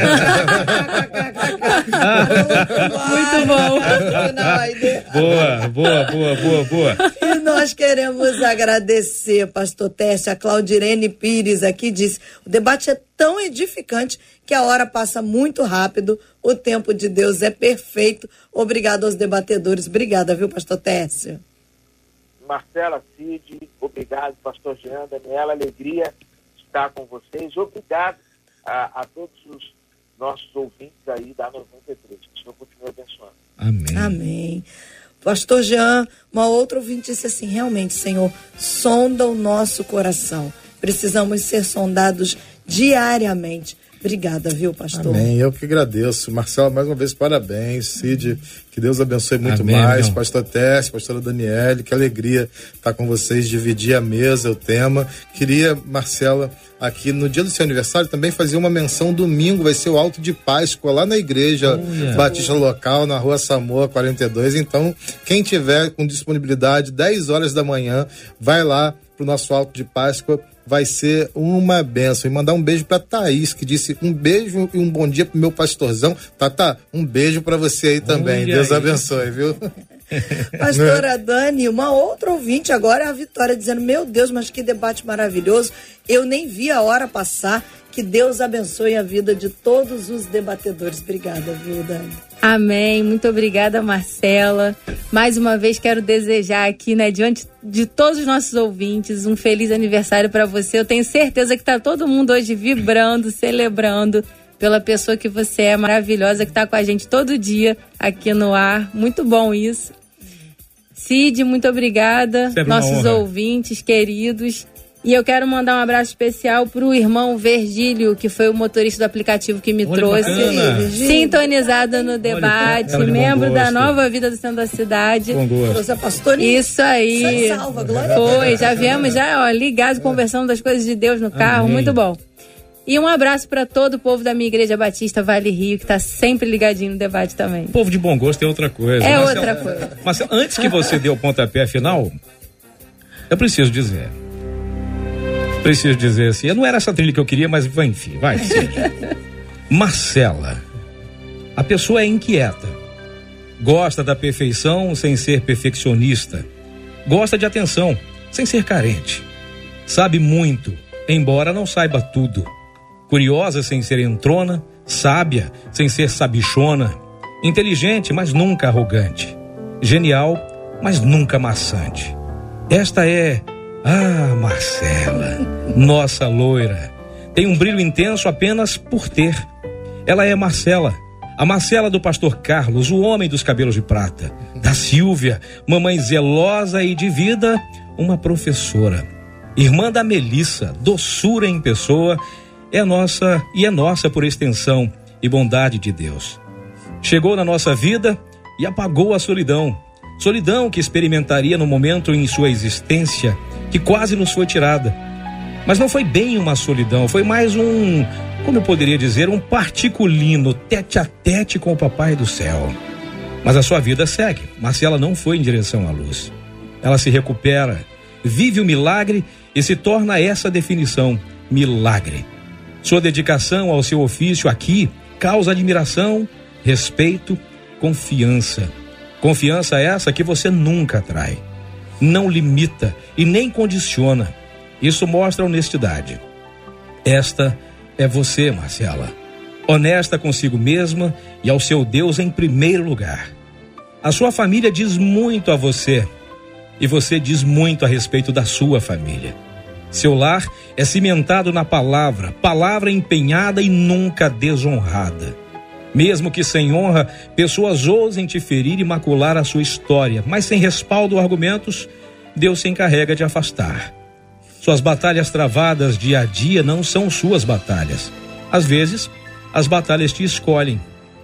Muito bom.
boa, boa, boa, boa, boa.
E nós queremos agradecer, pastor Teste, a Claudirene Pires aqui disse: o debate é tão edificante que a hora passa muito rápido, o tempo de Deus é perfeito. Obrigado aos debatedores. Obrigada, viu, pastor Tércio?
Marcela, Cid, obrigado, pastor Jean, Daniela, alegria estar com vocês. Obrigado a, a todos os nossos ouvintes aí da 93. Que o Senhor continue abençoando.
Amém.
Amém. Pastor Jean, uma outra ouvinte disse assim: realmente, Senhor, sonda o nosso coração. Precisamos ser sondados diariamente Obrigada, viu, pastor?
Amém. Eu que agradeço. Marcelo, mais uma vez, parabéns. Cid, que Deus abençoe muito Amém, mais. Meu. Pastor Tess, pastora Daniele, que alegria estar com vocês, dividir a mesa, o tema. Queria, Marcela, aqui no dia do seu aniversário, também fazer uma menção. Domingo vai ser o Alto de Páscoa, lá na igreja Batista Local, na rua Samoa 42. Então, quem tiver com disponibilidade, 10 horas da manhã, vai lá para o nosso Alto de Páscoa vai ser uma benção. E mandar um beijo para Thaís, que disse um beijo e um bom dia pro meu pastorzão. Tata, um beijo para você aí também. Deus aí. abençoe, viu?
Pastora Dani, uma outra ouvinte agora é a Vitória dizendo: Meu Deus, mas que debate maravilhoso. Eu nem vi a hora passar. Que Deus abençoe a vida de todos os debatedores. Obrigada, viu, Dani?
Amém. Muito obrigada, Marcela. Mais uma vez quero desejar aqui, né, diante de todos os nossos ouvintes, um feliz aniversário para você. Eu tenho certeza que tá todo mundo hoje vibrando, celebrando pela pessoa que você é maravilhosa, que está com a gente todo dia aqui no ar. Muito bom isso. Cid, muito obrigada. Sempre Nossos ouvintes queridos. E eu quero mandar um abraço especial pro irmão Virgílio, que foi o motorista do aplicativo que me Olha, trouxe. Sintonizado no debate, Olha, membro da Nova Vida do Centro da Cidade.
A pastorinha.
Isso aí. Salva, glória Foi, já viemos já, ó, ligados, conversando das coisas de Deus no carro. Amém. Muito bom. E um abraço para todo o povo da minha igreja batista Vale Rio, que está sempre ligadinho no debate também.
Povo de bom gosto é outra coisa.
É Marcelo, outra coisa.
Mas antes que você dê o pontapé final, eu preciso dizer preciso dizer assim, não era essa trilha que eu queria, mas enfim, vai. Marcela, a pessoa é inquieta, gosta da perfeição sem ser perfeccionista, gosta de atenção sem ser carente, sabe muito, embora não saiba tudo, curiosa sem ser entrona, sábia sem ser sabichona, inteligente, mas nunca arrogante, genial, mas nunca maçante. Esta é ah, Marcela, nossa loira, tem um brilho intenso apenas por ter. Ela é Marcela, a Marcela do pastor Carlos, o homem dos cabelos de prata, da Silvia, mamãe zelosa e de vida, uma professora. Irmã da Melissa, doçura em pessoa, é nossa e é nossa por extensão e bondade de Deus. Chegou na nossa vida e apagou a solidão. Solidão que experimentaria no momento em sua existência que quase nos foi tirada. Mas não foi bem uma solidão, foi mais um, como eu poderia dizer, um particulino tete a tete com o Papai do céu. Mas a sua vida segue. Marcela não foi em direção à luz. Ela se recupera, vive o milagre e se torna essa definição: milagre. Sua dedicação ao seu ofício aqui causa admiração, respeito, confiança. Confiança essa que você nunca trai, não limita e nem condiciona. Isso mostra honestidade. Esta é você, Marcela. Honesta consigo mesma e ao seu Deus em primeiro lugar. A sua família diz muito a você e você diz muito a respeito da sua família. Seu lar é cimentado na palavra, palavra empenhada e nunca desonrada. Mesmo que sem honra, pessoas ousem te ferir e macular a sua história, mas sem respaldo ou argumentos, Deus se encarrega de afastar. Suas batalhas travadas dia a dia não são suas batalhas. Às vezes, as batalhas te escolhem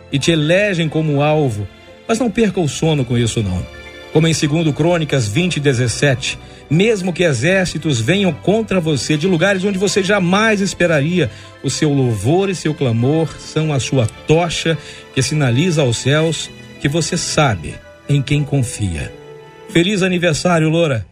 e te elegem como alvo, mas não perca o sono com isso não. Como em 2 Crônicas 20, 17, mesmo que exércitos venham contra você de lugares onde você jamais esperaria, o seu louvor e seu clamor são a sua tocha que sinaliza aos céus que você sabe em quem confia. Feliz aniversário, Loura.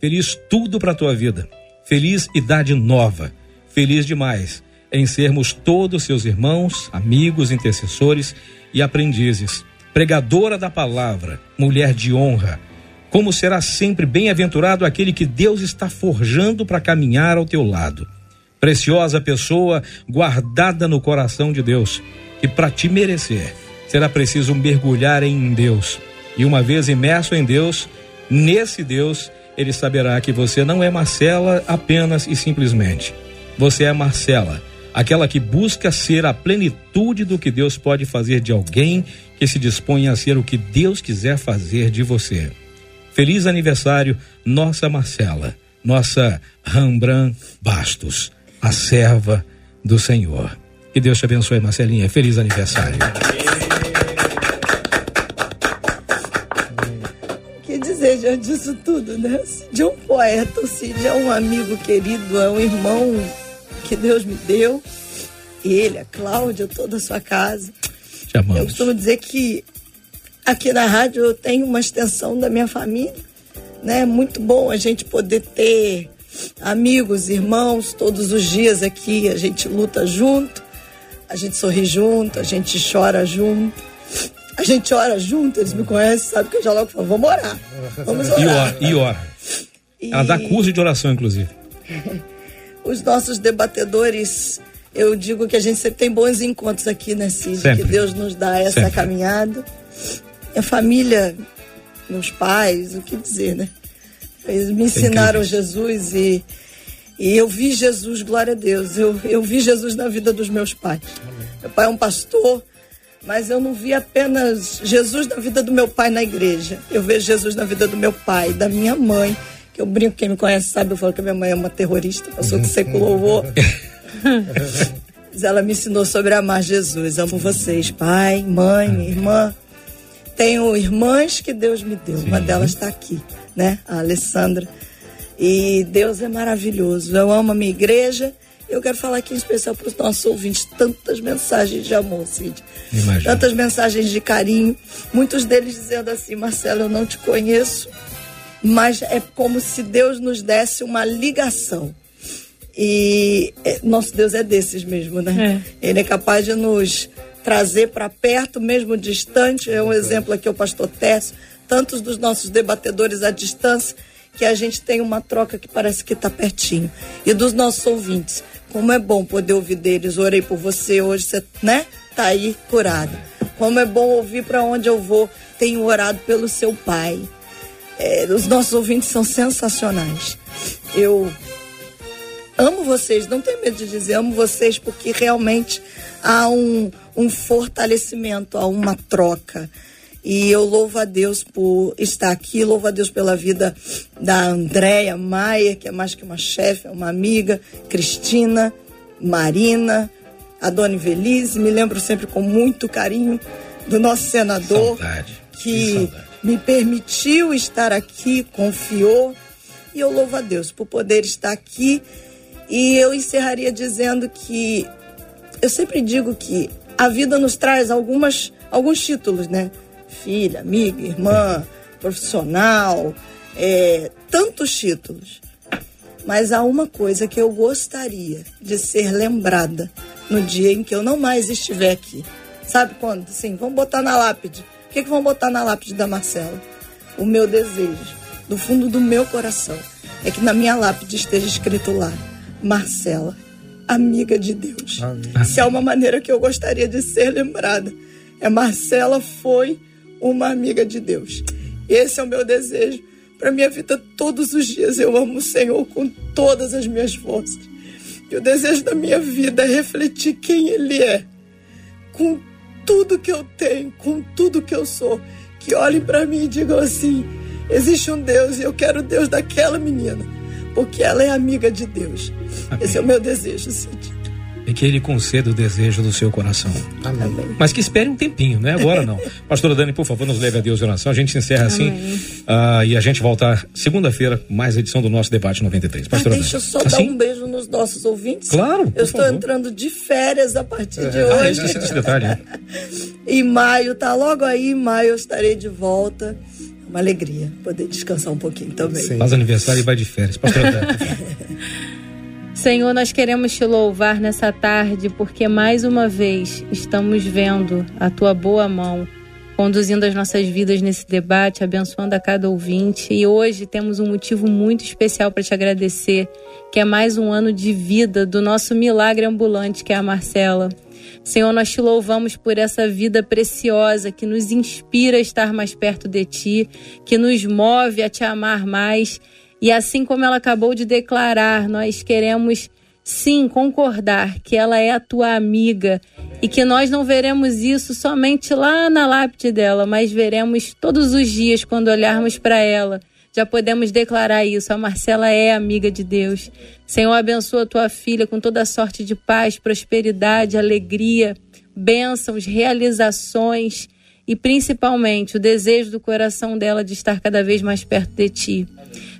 Feliz tudo para tua vida. Feliz idade nova. Feliz demais em sermos todos seus irmãos, amigos, intercessores e aprendizes. Pregadora da palavra, mulher de honra como será sempre bem-aventurado aquele que Deus está forjando para caminhar ao teu lado. Preciosa pessoa guardada no coração de Deus, que para te merecer será preciso mergulhar em Deus. E uma vez imerso em Deus, nesse Deus, ele saberá que você não é Marcela apenas e simplesmente. Você é Marcela, aquela que busca ser a plenitude do que Deus pode fazer de alguém que se dispõe a ser o que Deus quiser fazer de você. Feliz aniversário, nossa Marcela, nossa Rembrandt Bastos, a serva do Senhor. Que Deus te abençoe, Marcelinha. Feliz aniversário.
Que dizer diante disso tudo, né? De um poeta, o Cid é um amigo querido, é um irmão que Deus me deu. Ele, a Cláudia, toda a sua casa.
Te amamos.
Eu costumo dizer que Aqui na rádio eu tenho uma extensão da minha família, né? É muito bom a gente poder ter amigos, irmãos, todos os dias aqui a gente luta junto, a gente sorri junto, a gente chora junto. A gente ora junto, eles me conhecem, sabe que eu já logo falo, vamos orar. Vamos orar.
E ora, e ora. E... Ela dá curso de oração, inclusive.
Os nossos debatedores, eu digo que a gente sempre tem bons encontros aqui, né, Cid?
Sempre.
Que Deus nos dá essa
Sempre.
caminhada. Minha família, meus pais, o que dizer, né? Eles me ensinaram Jesus e, e eu vi Jesus, glória a Deus. Eu, eu vi Jesus na vida dos meus pais. Meu pai é um pastor, mas eu não vi apenas Jesus na vida do meu pai na igreja. Eu vejo Jesus na vida do meu pai, da minha mãe. Que eu brinco, quem me conhece sabe, eu falo que a minha mãe é uma terrorista, passou ser com louvor. Mas ela me ensinou sobre amar Jesus. Amo vocês, pai, mãe, minha irmã. Tenho irmãs que Deus me deu. Uma delas está aqui, né? A Alessandra. E Deus é maravilhoso. Eu amo a minha igreja. Eu quero falar aqui em especial para os nossos ouvintes tantas mensagens de amor, Cid.
Imagino.
Tantas mensagens de carinho. Muitos deles dizendo assim: Marcelo, eu não te conheço, mas é como se Deus nos desse uma ligação. E é, nosso Deus é desses mesmo, né? Ele é capaz de nos trazer para perto, mesmo distante. É um exemplo aqui o pastor Tércio, tantos dos nossos debatedores à distância, que a gente tem uma troca que parece que está pertinho. E dos nossos ouvintes, como é bom poder ouvir deles. Orei por você hoje, você, né? Tá aí curado. Como é bom ouvir para onde eu vou. Tenho orado pelo seu pai. É, os nossos ouvintes são sensacionais. Eu amo vocês, não tenho medo de dizer, amo vocês porque realmente há um, um fortalecimento, há uma troca. E eu louvo a Deus por estar aqui, louvo a Deus pela vida da Andréia Maia, que é mais que uma chefe, é uma amiga, Cristina, Marina, a Dona Invelise, me lembro sempre com muito carinho do nosso senador,
Saudade.
que
saudade.
me permitiu estar aqui, confiou. E eu louvo a Deus por poder estar aqui. E eu encerraria dizendo que eu sempre digo que a vida nos traz algumas, alguns títulos, né? Filha, amiga, irmã, profissional, é, tantos títulos. Mas há uma coisa que eu gostaria de ser lembrada no dia em que eu não mais estiver aqui. Sabe quando? Sim, vamos botar na lápide. O que, que vão botar na lápide da Marcela? O meu desejo, do fundo do meu coração, é que na minha lápide esteja escrito lá: Marcela, amiga de Deus. Amém. Se há uma maneira que eu gostaria de ser lembrada, é Marcela foi uma amiga de Deus. Esse é o meu desejo para minha vida todos os dias. Eu amo o Senhor com todas as minhas forças. E o desejo da minha vida é refletir quem Ele é, com tudo que eu tenho, com tudo que eu sou. Que olhem para mim e digam assim: existe um Deus e eu quero o Deus daquela menina, porque ela é amiga de Deus. Amém. Esse é o meu desejo, Cid
e que ele conceda o desejo do seu coração. Amém. Mas que espere um tempinho, não é agora não. Pastora Dani, por favor, nos leve a Deus em oração. A gente encerra assim uh, e a gente volta segunda-feira, mais edição do nosso debate 93.
Pastora Mas deixa Dani. eu só assim? dar um beijo nos nossos ouvintes.
Claro.
Eu estou
favor.
entrando de férias a partir é. de ah, hoje.
Ah, esse detalhe. Né?
em maio, tá logo aí, em maio eu estarei de volta uma alegria poder descansar um pouquinho também. Sim.
Faz aniversário e vai de férias.
Senhor, nós queremos te louvar nessa tarde porque mais uma vez estamos vendo a tua boa mão conduzindo as nossas vidas nesse debate, abençoando a cada ouvinte. E hoje temos um motivo muito especial para te agradecer, que é mais um ano de vida do nosso milagre ambulante, que é a Marcela. Senhor, nós te louvamos por essa vida preciosa que nos inspira a estar mais perto de ti, que nos move a te amar mais e assim como ela acabou de declarar, nós queremos sim concordar que ela é a tua amiga e que nós não veremos isso somente lá na lápide dela, mas veremos todos os dias quando olharmos para ela. Já podemos declarar isso. A Marcela é amiga de Deus. Senhor, abençoa tua filha com toda sorte de paz, prosperidade, alegria, bênçãos, realizações e principalmente o desejo do coração dela de estar cada vez mais perto de ti.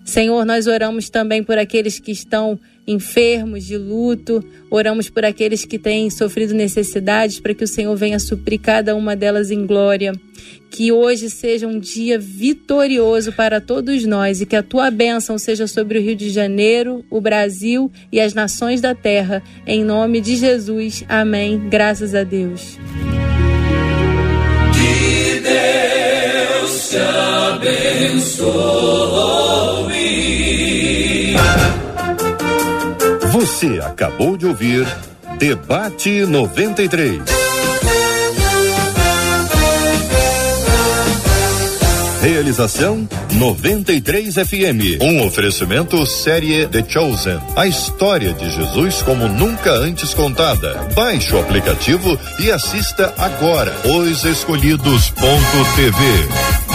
Senhor, nós oramos também por aqueles que estão enfermos, de luto, oramos por aqueles que têm sofrido necessidades, para que o Senhor venha suprir cada uma delas em glória. Que hoje seja um dia vitorioso para todos nós e que a tua bênção seja sobre o Rio de Janeiro, o Brasil e as nações da terra. Em nome de Jesus. Amém. Graças a Deus.
Que Deus te abençoe.
Você acabou de ouvir Debate 93. Realização 93 FM. Um oferecimento série The Chosen. A história de Jesus como nunca antes contada. Baixe o aplicativo e assista agora. Os Escolhidos.tv.